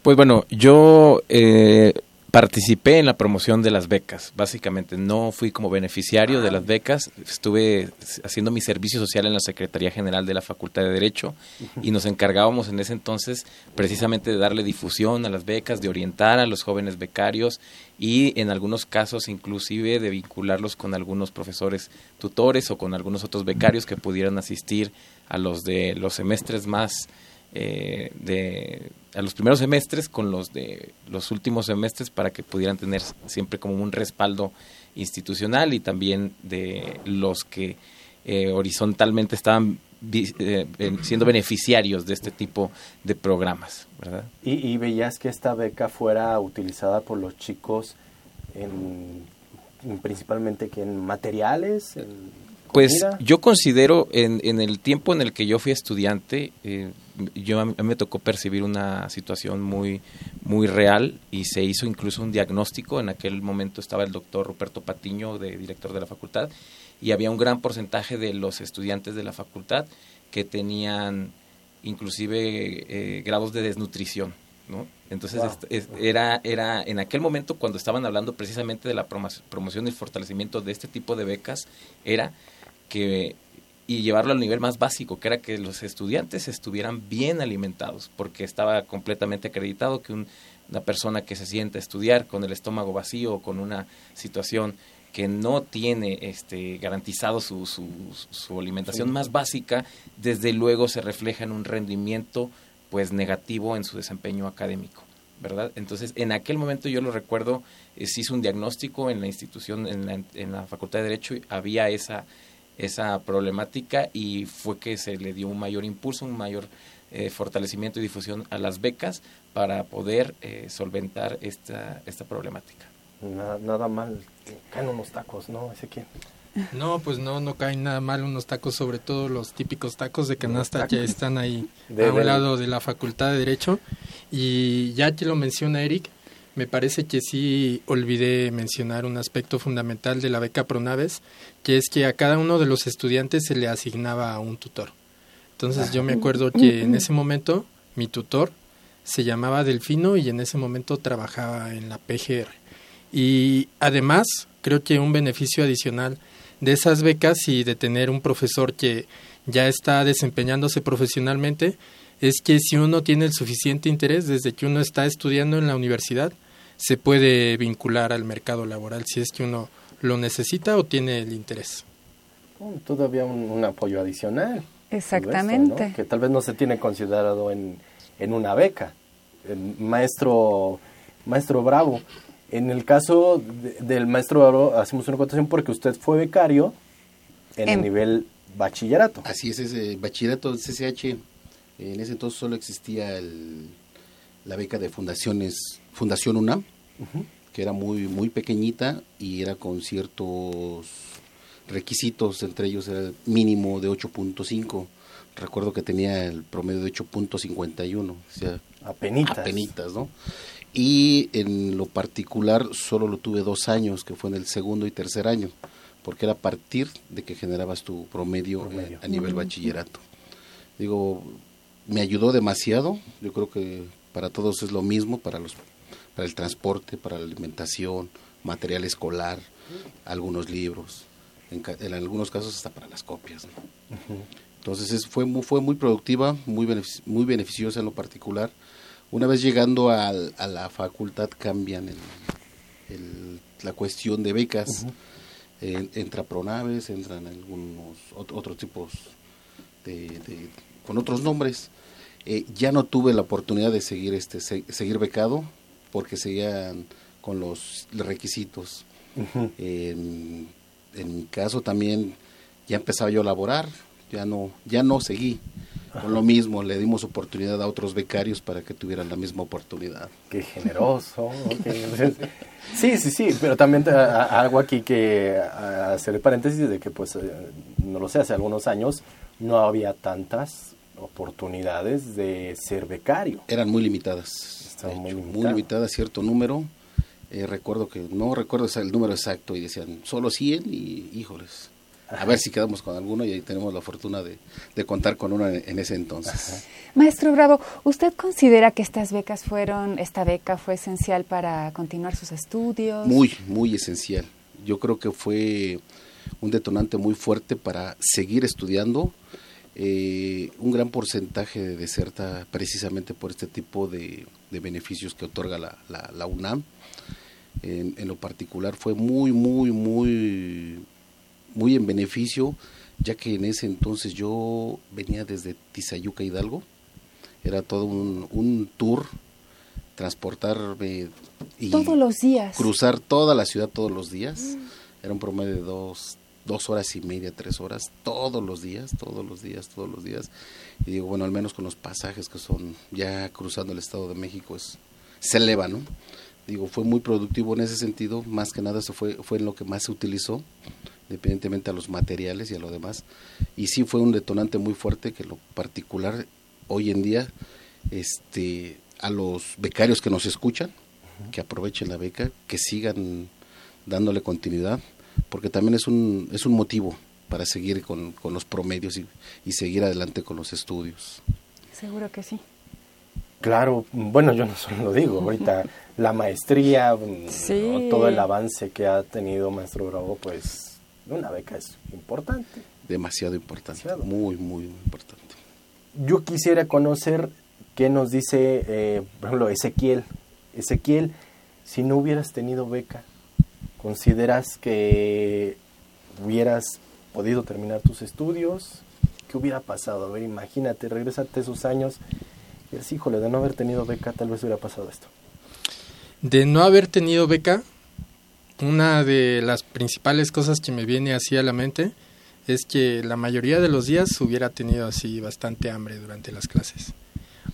Pues bueno, yo eh, participé en la promoción de las becas, básicamente. No fui como beneficiario de las becas, estuve haciendo mi servicio social en la Secretaría General de la Facultad de Derecho y nos encargábamos en ese entonces precisamente de darle difusión a las becas, de orientar a los jóvenes becarios y en algunos casos inclusive de vincularlos con algunos profesores tutores o con algunos otros becarios que pudieran asistir a los de los semestres más eh, de a los primeros semestres con los de los últimos semestres para que pudieran tener siempre como un respaldo institucional y también de los que eh, horizontalmente estaban eh, siendo beneficiarios de este tipo de programas, ¿verdad? ¿Y, veías que esta beca fuera utilizada por los chicos en, principalmente que en materiales, pues yo considero en, en, el tiempo en el que yo fui estudiante, eh, yo a mí, me tocó percibir una situación muy muy real y se hizo incluso un diagnóstico. En aquel momento estaba el doctor Ruperto Patiño, de, director de la facultad, y había un gran porcentaje de los estudiantes de la facultad que tenían inclusive eh, grados de desnutrición. ¿no? Entonces era, era en aquel momento cuando estaban hablando precisamente de la promoción y el fortalecimiento de este tipo de becas, era que y llevarlo al nivel más básico, que era que los estudiantes estuvieran bien alimentados, porque estaba completamente acreditado que una persona que se siente a estudiar con el estómago vacío o con una situación que no tiene este, garantizado su, su, alimentación más básica, desde luego se refleja en un rendimiento pues negativo en su desempeño académico. ¿verdad? Entonces, en aquel momento yo lo recuerdo, eh, se hizo un diagnóstico en la institución, en la, en la Facultad de Derecho, y había esa, esa problemática y fue que se le dio un mayor impulso, un mayor eh, fortalecimiento y difusión a las becas para poder eh, solventar esta, esta problemática. Nada, nada mal, caen unos tacos, ¿no? quién? No, pues no, no caen nada mal unos tacos, sobre todo los típicos tacos de canasta que están ahí a un lado de la Facultad de Derecho. Y ya que lo menciona Eric, me parece que sí olvidé mencionar un aspecto fundamental de la beca Pronaves, que es que a cada uno de los estudiantes se le asignaba un tutor. Entonces yo me acuerdo que en ese momento mi tutor se llamaba Delfino y en ese momento trabajaba en la PGR. Y además, creo que un beneficio adicional de esas becas y de tener un profesor que ya está desempeñándose profesionalmente es que si uno tiene el suficiente interés desde que uno está estudiando en la universidad, se puede vincular al mercado laboral si es que uno lo necesita o tiene el interés. Oh, todavía un, apoyo adicional. Exactamente. Que tal vez no se tiene considerado en, en una beca. maestro, maestro Bravo, en el caso del maestro Bravo, hacemos una cotación porque usted fue becario en, el nivel bachillerato. Así es, ese bachillerato CCH. En ese entonces solo existía el, la beca de fundaciones, Fundación UNAM, que era muy, muy pequeñita y era con ciertos requisitos, entre ellos era el mínimo de 8.5. Recuerdo que tenía el promedio de 8.51, o sea, apenitas. apenitas, ¿no? Y en lo particular solo lo tuve dos años, que fue en el segundo y tercer año, porque era a partir de que generabas tu promedio, eh, a nivel bachillerato. Digo, me ayudó demasiado, yo creo que para todos es lo mismo, para, los, para el transporte, para la alimentación, material escolar, algunos libros, en, algunos casos hasta para las copias. Entonces es, fue, muy, fue muy productiva, muy, muy beneficiosa en lo particular. Una vez llegando a, a la facultad cambian el, la cuestión de becas. entra Pronaves, entran algunos otros tipos de, con otros nombres eh, ya no tuve la oportunidad de seguir este seguir becado porque seguían con los requisitos. en, mi caso también ya empezaba yo a laborar, ya no ya no seguí con lo mismo, le dimos oportunidad a otros becarios para que tuvieran la misma oportunidad. Qué generoso. sí, sí, sí, pero también algo aquí que hacer paréntesis de que pues eh, no lo sé, hace algunos años no había tantas oportunidades de ser becario. Eran muy limitadas, muy, limitadas, cierto número. Eh, recuerdo que, no recuerdo el número exacto y decían solo 100 y híjoles. a ver si quedamos con alguno y ahí tenemos la fortuna de, contar con uno en, ese entonces. Maestro Bravo, ¿usted considera que estas becas fueron, esta beca fue esencial para continuar sus estudios? Muy, muy esencial. Yo creo que fue un detonante muy fuerte para seguir estudiando. Eh, un gran porcentaje de deserta precisamente por este tipo de, beneficios que otorga la, la, UNAM. En, en, lo particular fue muy, muy, muy muy en beneficio, ya que en ese entonces yo venía desde Tizayuca Hidalgo, era todo un, tour, transportarme y todos los días. cruzar toda la ciudad todos los días, mm. era un promedio de dos, dos horas y media, tres horas, todos los días, todos los días, todos los días, y digo, bueno, al menos con los pasajes que son ya cruzando el Estado de México, es, se eleva, ¿no? Digo, fue muy productivo en ese sentido, más que nada fue, fue en lo que más se utilizó, independientemente a los materiales y a lo demás. Y sí fue un detonante muy fuerte que lo particular hoy en día, este, a los becarios que nos escuchan, que aprovechen la beca, que sigan dándole continuidad, porque también es un, es un motivo para seguir con, con los promedios y, y seguir adelante con los estudios. Seguro que sí. Claro, bueno, yo no solo lo digo, ahorita *laughs* la maestría, mm, todo el avance que ha tenido Maestro Bravo, pues una beca es importante. Demasiado importante, muy, muy importante. Yo quisiera conocer qué nos dice, eh, por ejemplo, Ezequiel. Ezequiel, si no hubieras tenido beca, ¿consideras que hubieras podido terminar tus estudios? ¿Qué hubiera pasado? A ver, imagínate, regresate esos años y dices, híjole, de no haber tenido beca, tal vez hubiera pasado esto. De no haber tenido beca, una de las principales cosas que me viene así a la mente es que la mayoría de los días hubiera tenido así bastante hambre durante las clases.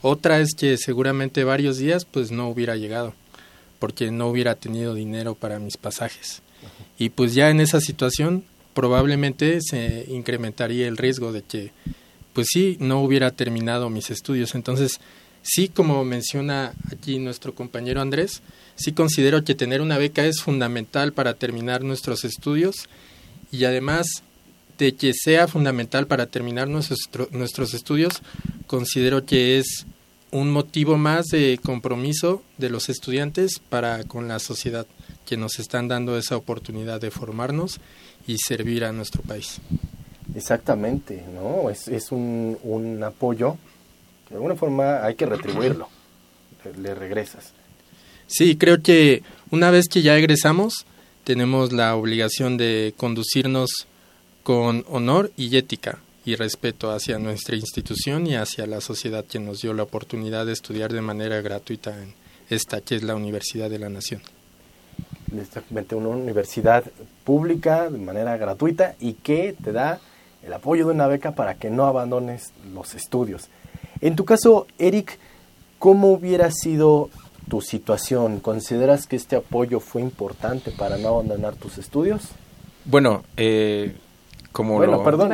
Otra es que seguramente varios días pues no hubiera llegado porque no hubiera tenido dinero para mis pasajes. Y pues ya en esa situación probablemente se incrementaría el riesgo de que pues sí no hubiera terminado mis estudios. Entonces, sí como menciona aquí nuestro compañero Andrés, sí considero que tener una beca es fundamental para terminar nuestros estudios y además de que sea fundamental para terminar nuestros, nuestros estudios, considero que es un motivo más de compromiso de los estudiantes para con la sociedad, que nos están dando esa oportunidad de formarnos y servir a nuestro país. Exactamente, ¿no? Es, es un, un apoyo que de alguna forma hay que retribuirlo, le regresas. Sí, creo que una vez que ya egresamos, tenemos la obligación de conducirnos con honor y ética y respeto hacia nuestra institución y hacia la sociedad que nos dio la oportunidad de estudiar de manera gratuita en esta que es la Universidad de la Nación. Exactamente, una universidad pública de manera gratuita y que te da el apoyo de una beca para que no abandones los estudios. En tu caso, Eric, ¿cómo hubiera sido tu situación, ¿consideras que este apoyo fue importante para no abandonar tus estudios? Bueno, eh, como bueno, perdón.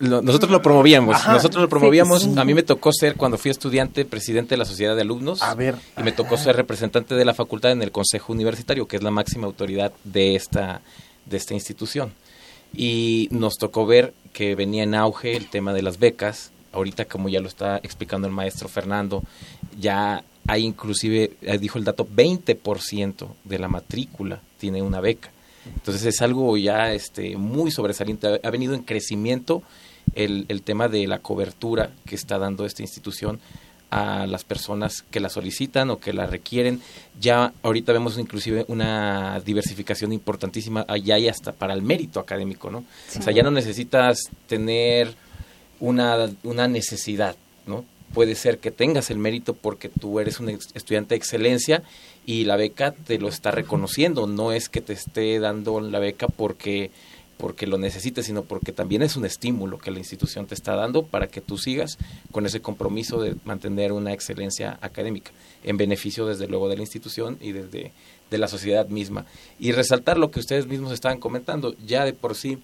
Nosotros lo promovíamos, nosotros lo promovíamos. A mí me tocó ser, cuando fui estudiante, presidente de la Sociedad de Alumnos. A ver. Y me tocó ser representante de la facultad en el Consejo Universitario, que es la máxima autoridad de esta, de esta institución. Y nos tocó ver que venía en auge el tema de las becas. Ahorita, como ya lo está explicando el maestro Fernando, ya hay inclusive, eh, dijo el dato, 20% de la matrícula tiene una beca. Entonces es algo ya este, muy sobresaliente. Ha venido en crecimiento el, el tema de la cobertura que está dando esta institución a las personas que la solicitan o que la requieren. Ya ahorita vemos inclusive una diversificación importantísima allá y hasta para el mérito académico, ¿no? O sea, ya no necesitas tener una, una necesidad, ¿no? puede ser que tengas el mérito porque tú eres un estudiante de excelencia y la beca te lo está reconociendo, no es que te esté dando la beca porque porque lo necesites, sino porque también es un estímulo que la institución te está dando para que tú sigas con ese compromiso de mantener una excelencia académica, en beneficio desde luego de la institución y desde de la sociedad misma. Y resaltar lo que ustedes mismos estaban comentando, ya de por sí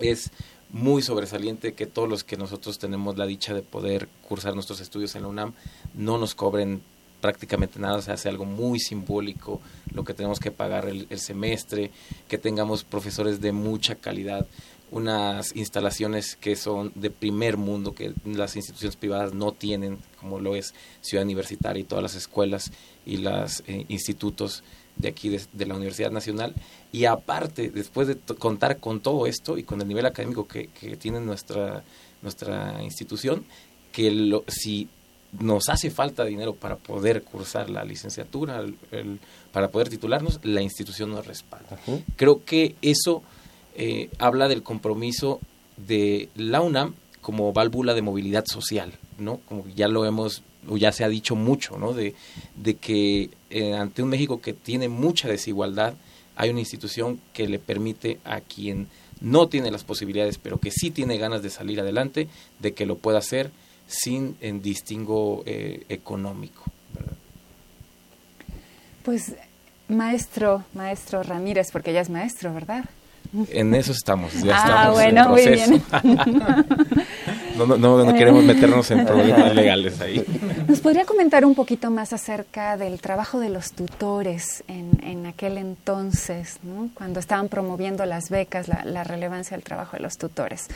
es muy sobresaliente que todos los que nosotros tenemos la dicha de poder cursar nuestros estudios en la UNAM no nos cobren prácticamente nada, se hace algo muy simbólico, lo que tenemos que pagar el, semestre, que tengamos profesores de mucha calidad, unas instalaciones que son de primer mundo, que las instituciones privadas no tienen, como lo es Ciudad Universitaria y todas las escuelas y los eh, institutos de aquí de, la Universidad Nacional. Y aparte, después de contar con todo esto y con el nivel académico que, tiene nuestra, nuestra institución, que lo, si nos hace falta dinero para poder cursar la licenciatura, para poder titularnos, la institución nos respalda. Creo que eso eh, habla del compromiso de la UNAM como válvula de movilidad social, ¿no? Como ya lo hemos, o ya se ha dicho mucho, ¿no? De, de que eh, ante un México que tiene mucha desigualdad, hay una institución que le permite a quien no tiene las posibilidades, pero que sí tiene ganas de salir adelante, de que lo pueda hacer sin en distingo eh, económico. Pues maestro, maestro Ramírez, porque ya es maestro, ¿verdad? En eso estamos, ya ah, estamos bueno, muy bien. *laughs* no, no, no, queremos meternos en problemas *laughs* legales ahí. ¿Nos podría comentar un poquito más acerca del trabajo de los tutores en, en aquel entonces, ¿no? cuando estaban promoviendo las becas, la, la relevancia del trabajo de los tutores?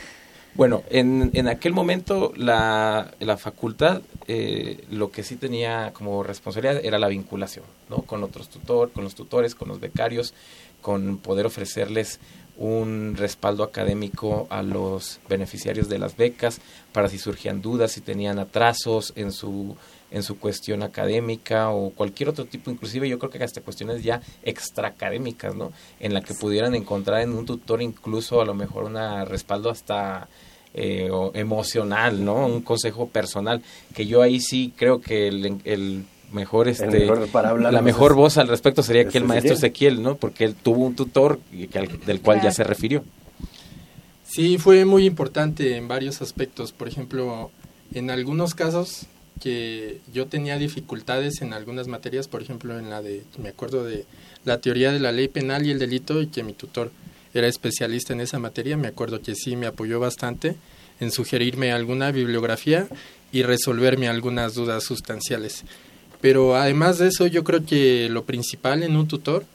Bueno, en, en aquel momento la, la facultad eh, lo que sí tenía como responsabilidad era la vinculación, ¿no? Con otros tutor, con los tutores, con los becarios, con poder ofrecerles un respaldo académico a los beneficiarios de las becas para si surgían dudas, si tenían atrasos en su en su cuestión académica o cualquier otro tipo, inclusive yo creo que hasta cuestiones ya extraacadémicas, ¿no? En la que pudieran encontrar en un tutor incluso a lo mejor un respaldo hasta eh, emocional, ¿no? Un consejo personal, que yo ahí sí creo que el, mejor este la mejor voz al respecto sería que el maestro Ezequiel, ¿no? Porque él tuvo un tutor del cual ya se refirió. Sí, fue muy importante en varios aspectos. Por ejemplo, en algunos casos que yo tenía dificultades en algunas materias, por ejemplo, en la de, me acuerdo de la teoría de la ley penal y el delito, y que mi tutor era especialista en esa materia, me acuerdo que sí me apoyó bastante en sugerirme alguna bibliografía y resolverme algunas dudas sustanciales. Pero además de eso, yo creo que lo principal en un tutor,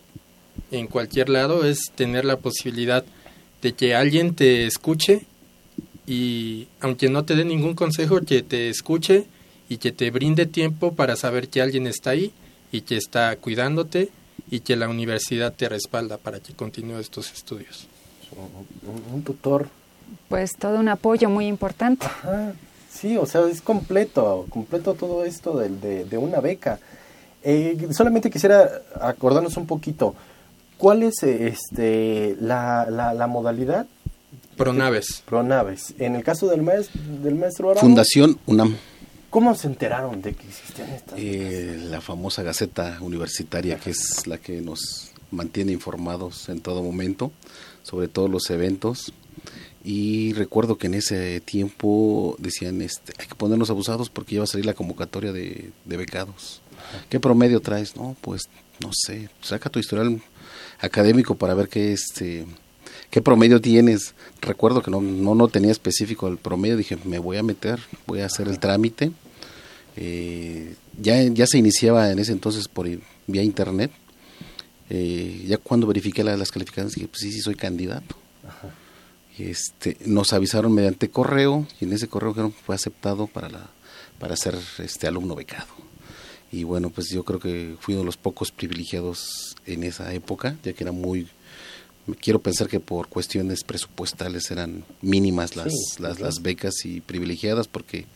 en cualquier lado, es tener la posibilidad de que alguien te escuche y, aunque no te dé ningún consejo, que te escuche y que te brinde tiempo para saber que alguien está ahí y que está cuidándote y que la universidad te respalda para que continúes estos estudios. Un, tutor. Pues todo un apoyo muy importante. Sí, o sea, es completo, completo todo esto de, de, una beca. Eh, solamente quisiera acordarnos un poquito, ¿cuál es este, la, la, modalidad? Pronaves. Pronaves. En el caso del maestro, del maestro Fundación UNAM. ¿Cómo se enteraron de que existían estas? Eh, la famosa Gaceta Universitaria, que es la que nos mantiene informados en todo momento sobre todos los eventos. Y recuerdo que en ese tiempo decían, este, hay que ponernos abusados porque ya va a salir la convocatoria de, becados. ¿Qué promedio traes? No, pues no sé, saca tu historial académico para ver qué este qué promedio tienes. Recuerdo que no, no, no tenía específico el promedio, dije, me voy a meter, voy a hacer el trámite eh, ya, ya se iniciaba en ese entonces por vía internet. Eh, ya cuando verifiqué las calificaciones dije, pues sí, sí soy candidato. este, nos avisaron mediante correo y en ese correo fue aceptado para, la, para ser este alumno becado. Y bueno, pues yo creo que fui uno de los pocos privilegiados en esa época, ya que era muy quiero pensar que por cuestiones presupuestales eran mínimas las, las, las, becas y privilegiadas porque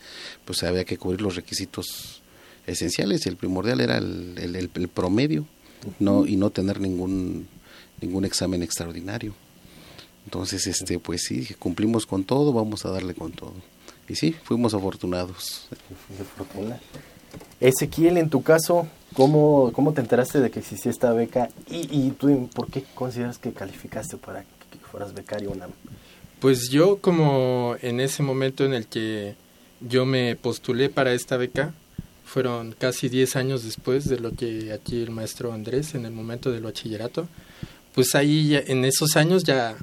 pues había que cubrir los requisitos esenciales y el primordial era el, el, promedio no y no tener ningún ningún examen extraordinario. Entonces este pues sí cumplimos con todo vamos a darle con todo. Y sí fuimos afortunados. Ezequiel en tu caso ¿Cómo, ¿Cómo te enteraste de que existía esta beca y, y tú por qué consideras que calificaste para que fueras becario? Pues yo como en ese momento en el que yo me postulé para esta beca, fueron casi 10 años después de lo que aquí el maestro Andrés en el momento del bachillerato, pues ahí en esos años ya,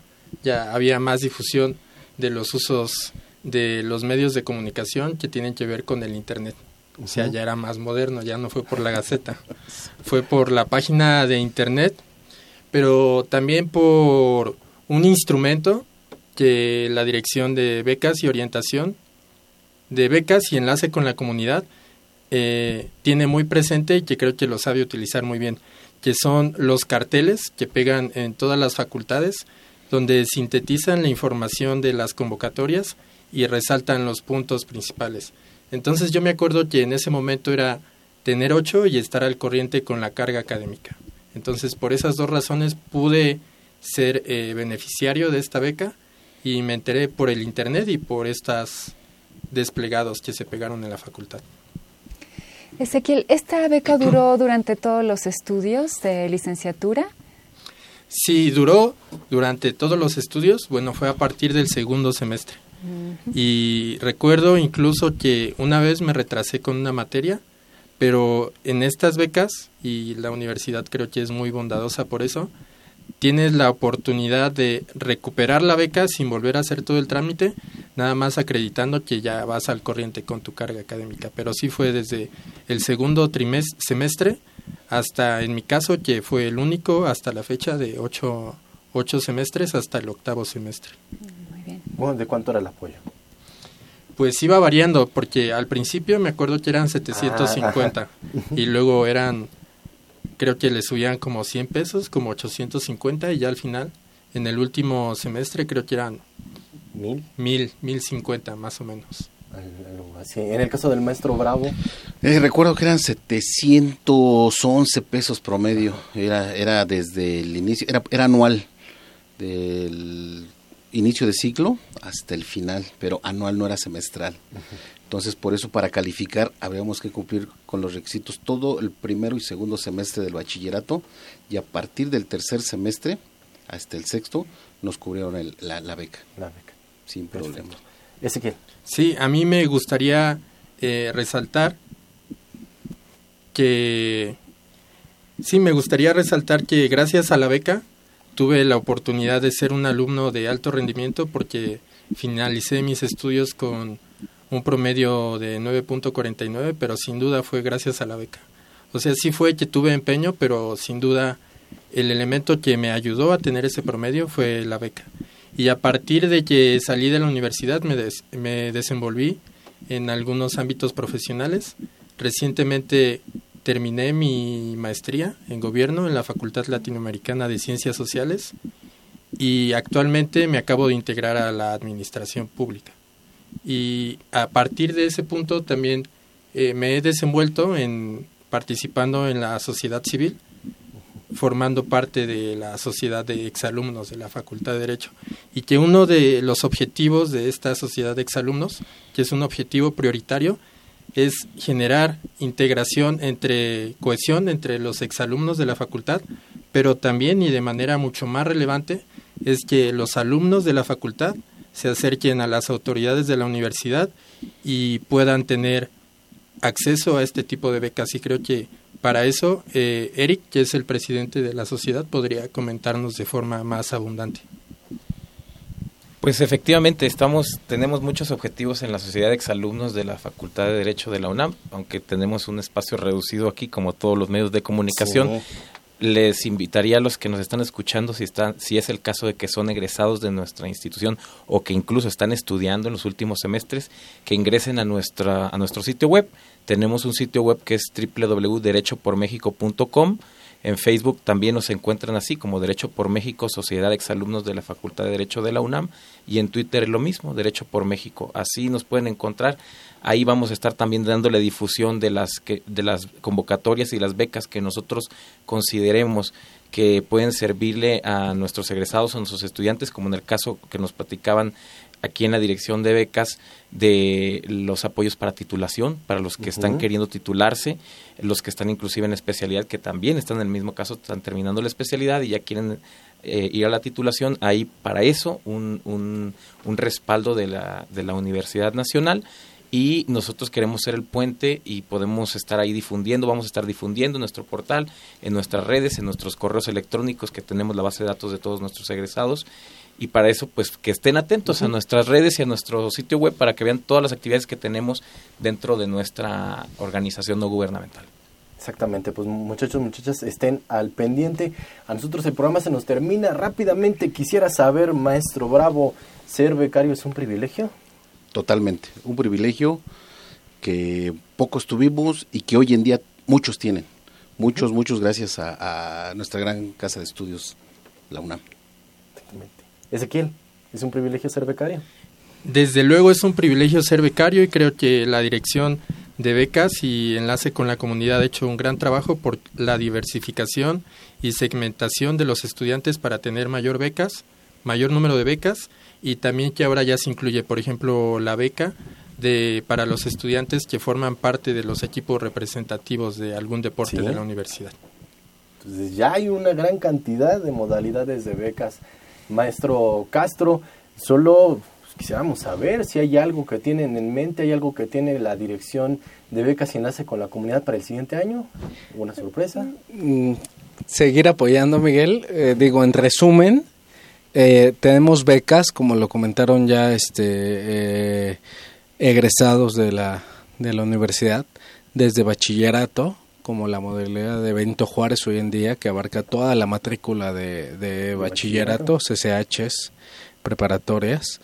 ya había más difusión de los usos de los medios de comunicación que tienen que ver con el Internet. O sea, ya era más moderno, ya no fue por la Gaceta. Fue por la página de Internet, pero también por un instrumento que la Dirección de Becas y Orientación, de Becas y Enlace con la Comunidad, eh, tiene muy presente y que creo que lo sabe utilizar muy bien, que son los carteles que pegan en todas las facultades, donde sintetizan la información de las convocatorias y resaltan los puntos principales. Entonces yo me acuerdo que en ese momento era tener ocho y estar al corriente con la carga académica. Entonces por esas dos razones pude ser eh, beneficiario de esta beca y me enteré por el internet y por estas desplegados que se pegaron en la facultad. Ezequiel, ¿esta beca duró durante todos los estudios de licenciatura? Sí, duró durante todos los estudios, bueno, fue a partir del segundo semestre. Y recuerdo incluso que una vez me retrasé con una materia, pero en estas becas, y la universidad creo que es muy bondadosa por eso, tienes la oportunidad de recuperar la beca sin volver a hacer todo el trámite, nada más acreditando que ya vas al corriente con tu carga académica. Pero sí fue desde el segundo trimestre, semestre hasta, en mi caso, que fue el único hasta la fecha de ocho, ocho semestres hasta el octavo semestre. Bueno, ¿de cuánto era el apoyo? Pues iba variando, porque al principio me acuerdo que eran 750 ah, y luego eran, creo que le subían como 100 pesos, como 850 y ya al final, en el último semestre creo que eran mil, mil, mil cincuenta más o menos. En el caso del maestro Bravo. Eh, recuerdo que eran 711 pesos promedio. Era, era desde el inicio, era, era anual. Del inicio de ciclo hasta el final, pero anual no era semestral. Entonces, por eso para calificar habríamos que cumplir con los requisitos todo el primero y segundo semestre del bachillerato y a partir del tercer semestre hasta el sexto nos cubrieron la, beca. La beca. Sin problema. Ezequiel. Sí, a mí me gustaría eh, resaltar que... Sí, me gustaría resaltar que gracias a la beca tuve la oportunidad de ser un alumno de alto rendimiento porque finalicé mis estudios con un promedio de 9.49, pero sin duda fue gracias a la beca. O sea, sí fue que tuve empeño, pero sin duda el elemento que me ayudó a tener ese promedio fue la beca. Y a partir de que salí de la universidad me, me desenvolví en algunos ámbitos profesionales. Recientemente terminé mi maestría en gobierno en la Facultad Latinoamericana de Ciencias Sociales y actualmente me acabo de integrar a la administración pública. Y a partir de ese punto también eh, me he desenvuelto en participando en la sociedad civil, formando parte de la sociedad de exalumnos de la Facultad de Derecho. Y que uno de los objetivos de esta sociedad de exalumnos, que es un objetivo prioritario, es generar integración entre cohesión entre los exalumnos de la facultad, pero también y de manera mucho más relevante es que los alumnos de la facultad se acerquen a las autoridades de la universidad y puedan tener acceso a este tipo de becas y creo que para eso eh, Eric, que es el presidente de la sociedad, podría comentarnos de forma más abundante. Pues efectivamente, estamos, tenemos muchos objetivos en la sociedad de exalumnos de la Facultad de Derecho de la UNAM, aunque tenemos un espacio reducido aquí, como todos los medios de comunicación. Les invitaría a los que nos están escuchando, si, están, si es el caso de que son egresados de nuestra institución o que incluso están estudiando en los últimos semestres, que ingresen a, nuestra, a nuestro sitio web. Tenemos un sitio web que es www.derechopormexico.com en Facebook también nos encuentran así como Derecho por México, Sociedad Exalumnos de la Facultad de Derecho de la UNAM y en Twitter lo mismo, Derecho por México. Así nos pueden encontrar. Ahí vamos a estar también dándole difusión de las que, de las convocatorias y las becas que nosotros consideremos que pueden servirle a nuestros egresados, a nuestros estudiantes, como en el caso que nos platicaban aquí en la dirección de becas de los apoyos para titulación, para los que están queriendo titularse, los que están inclusive en especialidad, que también están en el mismo caso, están terminando la especialidad y ya quieren eh, ir a la titulación, hay para eso un, un, un respaldo de la, de la Universidad Nacional y nosotros queremos ser el puente y podemos estar ahí difundiendo, vamos a estar difundiendo en nuestro portal, en nuestras redes, en nuestros correos electrónicos que tenemos la base de datos de todos nuestros egresados y para eso pues que estén atentos a nuestras redes y a nuestro sitio web para que vean todas las actividades que tenemos dentro de nuestra organización no gubernamental. Exactamente, pues muchachos, muchachas, estén al pendiente. A nosotros el programa se nos termina rápidamente. Quisiera saber, maestro Bravo, ser becario es un privilegio? Totalmente, un privilegio que pocos tuvimos y que hoy en día muchos tienen. Muchos, muchos gracias a, a nuestra gran casa de estudios, la UNAM. Ezequiel, ¿es un privilegio ser becario? Desde luego es un privilegio ser becario y creo que la dirección de becas y enlace con la comunidad ha hecho un gran trabajo por la diversificación y segmentación de los estudiantes para tener mayor becas, mayor número de becas y también que ahora ya se incluye, por ejemplo, la beca de para los estudiantes que forman parte de los equipos representativos de algún deporte de la universidad. Entonces ya hay una gran cantidad de modalidades de becas. Maestro Castro, solo quisiéramos saber si hay algo que tienen en mente, hay algo que tiene la dirección de becas y enlace con la comunidad para el siguiente año. ¿Una sorpresa? Mm, seguir apoyando, Miguel. Eh, digo, en resumen, eh, tenemos becas, como lo comentaron ya este eh, egresados de la, de la universidad, desde bachillerato, como la modalidad de Benito Juárez hoy en día, que abarca toda la matrícula de, de bachillerato, CCHs, preparatorias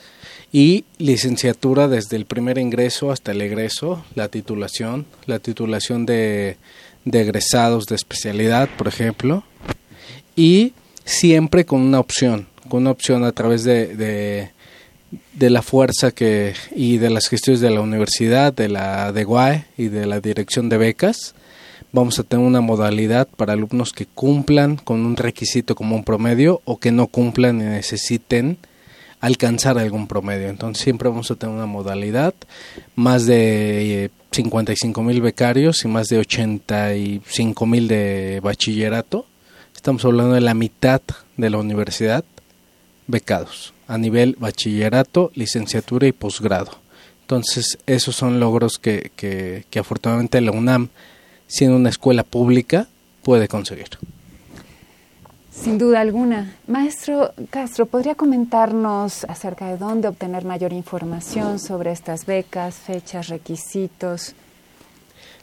y licenciatura desde el primer ingreso hasta el egreso, la titulación, la titulación de, de egresados de especialidad, por ejemplo, y siempre con una opción, con una opción a través de, de, de, la fuerza que y de las gestiones de la universidad, de la de GUAE y de la dirección de becas. Vamos a tener una modalidad para alumnos que cumplan con un requisito como un promedio o que no cumplan y necesiten alcanzar algún promedio. Entonces siempre vamos a tener una modalidad, más de 55 eh, mil becarios y más de 85 mil de bachillerato. Estamos hablando de la mitad de la universidad becados a nivel bachillerato, licenciatura y posgrado. Entonces esos son logros que, que, que afortunadamente la UNAM, siendo una escuela pública, puede conseguir. Sin duda alguna. Maestro Castro, ¿podría comentarnos acerca de dónde obtener mayor información sobre estas becas, fechas, requisitos?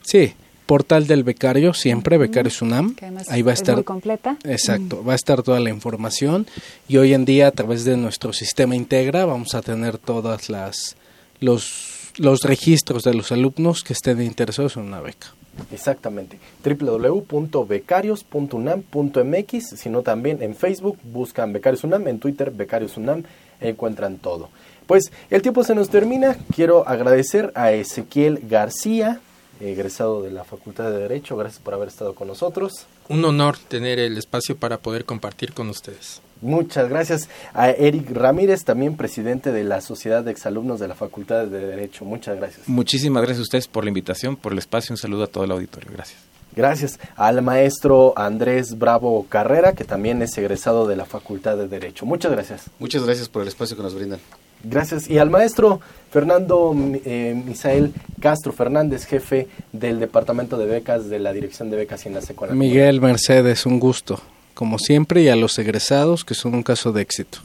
Sí, portal del becario, siempre, becario Sunam. Ahí va a estar. Muy completa. Exacto, va a estar toda la información y hoy en día a través de nuestro sistema Integra vamos a tener todas las los los registros de los alumnos que estén interesados en una beca. Exactamente. www.becarios.unam.mx, sino también en Facebook buscan Becarios UNAM, en Twitter Becarios UNAM, encuentran todo. Pues el tiempo se nos termina. Quiero agradecer a Ezequiel García, egresado de la Facultad de Derecho. Gracias por haber estado con nosotros. Un honor tener el espacio para poder compartir con ustedes. Muchas gracias a Eric Ramírez, también presidente de la Sociedad de Exalumnos de la Facultad de Derecho. Muchas gracias. Muchísimas gracias a ustedes por la invitación, por el espacio. Un saludo a todo el auditorio. Gracias. Gracias al maestro Andrés Bravo Carrera, que también es egresado de la Facultad de Derecho. Muchas gracias. Muchas gracias por el espacio que nos brindan. Gracias. Y al maestro Fernando eh, Misael Castro Fernández, jefe del Departamento de Becas de la Dirección de Becas y Enlace con la Miguel Mercedes, un gusto como siempre, y a los egresados, que son un caso de éxito.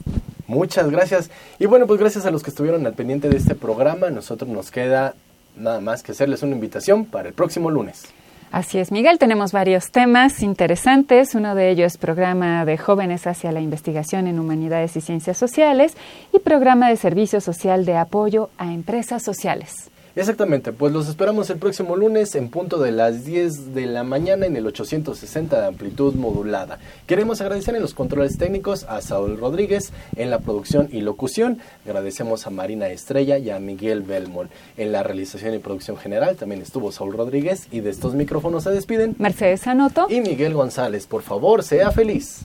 Muchas gracias. Y bueno, pues gracias a los que estuvieron al pendiente de este programa. Nosotros nos queda nada más que hacerles una invitación para el próximo lunes. Así es, Miguel, tenemos varios temas interesantes. Uno de ellos es programa de jóvenes hacia la investigación en humanidades y ciencias sociales y programa de servicio social de apoyo a empresas sociales. Exactamente, pues los esperamos el próximo lunes en punto de las 10 de la mañana en el 860 de amplitud modulada. Queremos agradecer en los controles técnicos a Saúl Rodríguez en la producción y locución. Agradecemos a Marina Estrella y a Miguel Belmont en la realización y producción general. También estuvo Saúl Rodríguez y de estos micrófonos se despiden Mercedes Anoto y Miguel González. Por favor, sea feliz.